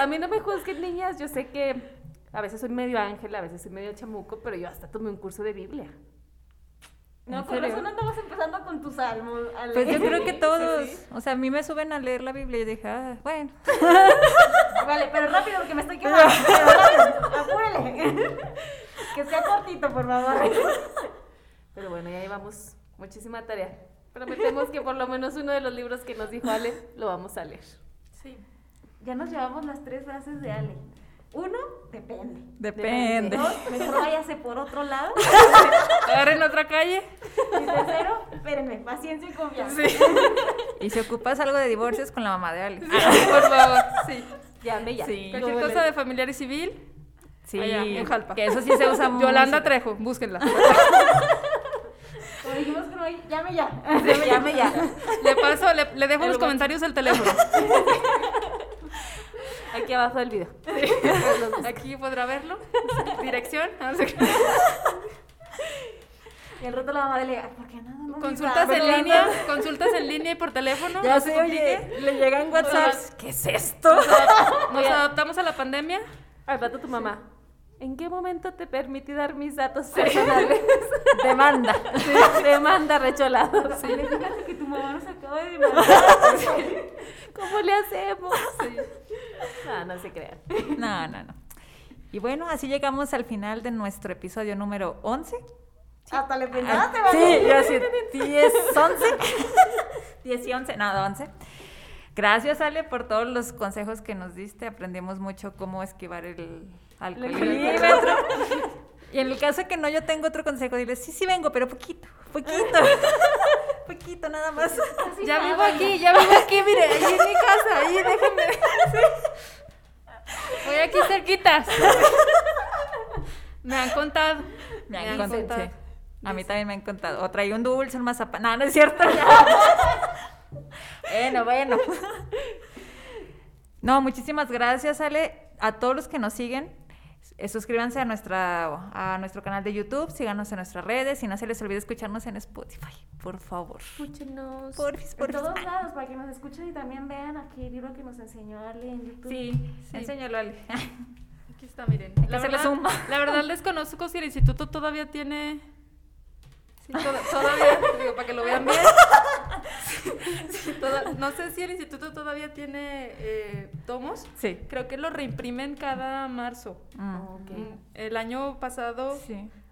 A mí no me juzguen, niñas. Yo sé que a veces soy medio ángel, a veces soy medio chamuco, pero yo hasta tomé un curso de Biblia. No, con razón andamos empezando con tu salmo. Pues yo creo que <laughs> todos, o sea, a mí me suben a leer la Biblia y dije, ah, bueno. <laughs> vale, pero rápido porque me estoy quemando. <laughs> apúrele. que sea cortito, por favor. Pero bueno, ya llevamos muchísima tarea. Prometemos que por lo menos uno de los libros que nos dijo Ale lo vamos a leer. Sí. Ya nos llevamos las tres frases de Ale. Uno, depende. Depende. Dos, mejor váyase por otro lado. <laughs> Agarren otra calle. Y tercero, espérenme, paciencia y confianza. Y si ocupas algo de divorcios con la mamá de Alex. por favor, sí. Llame ya. Sí. Cualquier cosa de familiar y civil. Sí, en Jalpa. Que eso sí se usa mucho. Yolanda Trejo, búsquenla. Como dijimos que no hay, llame ya. llame ya. Le paso, le, le dejo en los comentarios el teléfono. <laughs> Aquí abajo del video. <laughs> Aquí podrá verlo. <laughs> Dirección. Y el rato la mamá le ¿por qué nada? No consultas en línea, consultas en línea y por teléfono. Ya sé, oye, le llegan WhatsApp. ¿Qué es esto? <laughs> Nos adaptamos a la pandemia. Al rato tu mamá. ¿En qué momento te permití dar mis datos personales? <laughs> demanda. demanda recholado. Sí. Fíjate que tu mamá nos acaba de demandar. <laughs> ¿Cómo le hacemos? No, no se crean. No, no, no. Y bueno, así llegamos al final de nuestro episodio número 11. Hasta le pensaste, ¿vale? Sí, yo así, 10, 11. 10 y 11, no, 11. Gracias, Ale, por todos los consejos que nos diste. Aprendimos mucho cómo esquivar el alcoholímetro. Y en el caso de que no, yo tengo otro consejo. Dile, sí, sí vengo, pero poquito, poquito. <laughs> poquito, nada más. ya vivo aquí, ya vivo aquí, mire, ahí en mi casa, ahí <laughs> déjenme. Voy aquí cerquita. <laughs> Me han contado. Me han, contado. A mí también me han contado. O traí un dulce, un mazapán. No, no es cierto. bueno, bueno. No, muchísimas gracias, Ale. A todos los que nos siguen, suscríbanse a, nuestra, a nuestro canal de YouTube, síganos en nuestras redes y no se les olvide escucharnos en Spotify, por favor. Escúchenos. Por, por todos lados, para que nos escuchen y también vean aquí el libro que nos enseñó Ale en YouTube. Sí, sí. enséñalo Ale. <laughs> Aquí está, miren. La verdad, la verdad les conozco si el instituto todavía tiene todavía, digo, para que lo vean bien. no sé si el instituto todavía tiene eh, tomos. Sí. Creo que lo reimprimen cada marzo. Ah. Mm, el año pasado,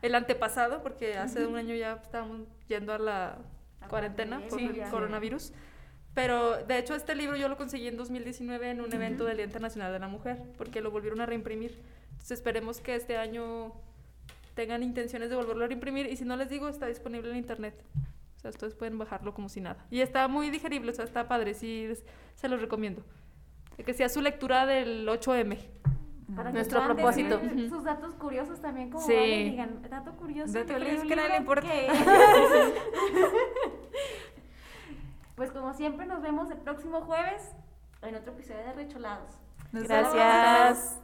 el antepasado, porque hace un año ya estábamos yendo a la cuarentena por el coronavirus. Pero de hecho este libro yo lo conseguí en 2019 en un evento del Día Internacional de la Mujer, porque lo volvieron a reimprimir. Entonces esperemos que este año tengan intenciones de volverlo a imprimir y si no les digo está disponible en internet. O sea, ustedes pueden bajarlo como si nada. Y está muy digerible, o sea, está padre, sí, se los recomiendo. Que sea su lectura del 8M. Para nuestro propósito. Sus datos curiosos también, como sí. digan, dato curioso. Dato curioso que nadie le importa. <laughs> pues como siempre nos vemos el próximo jueves en otro episodio de Recholados. Gracias. Gracias.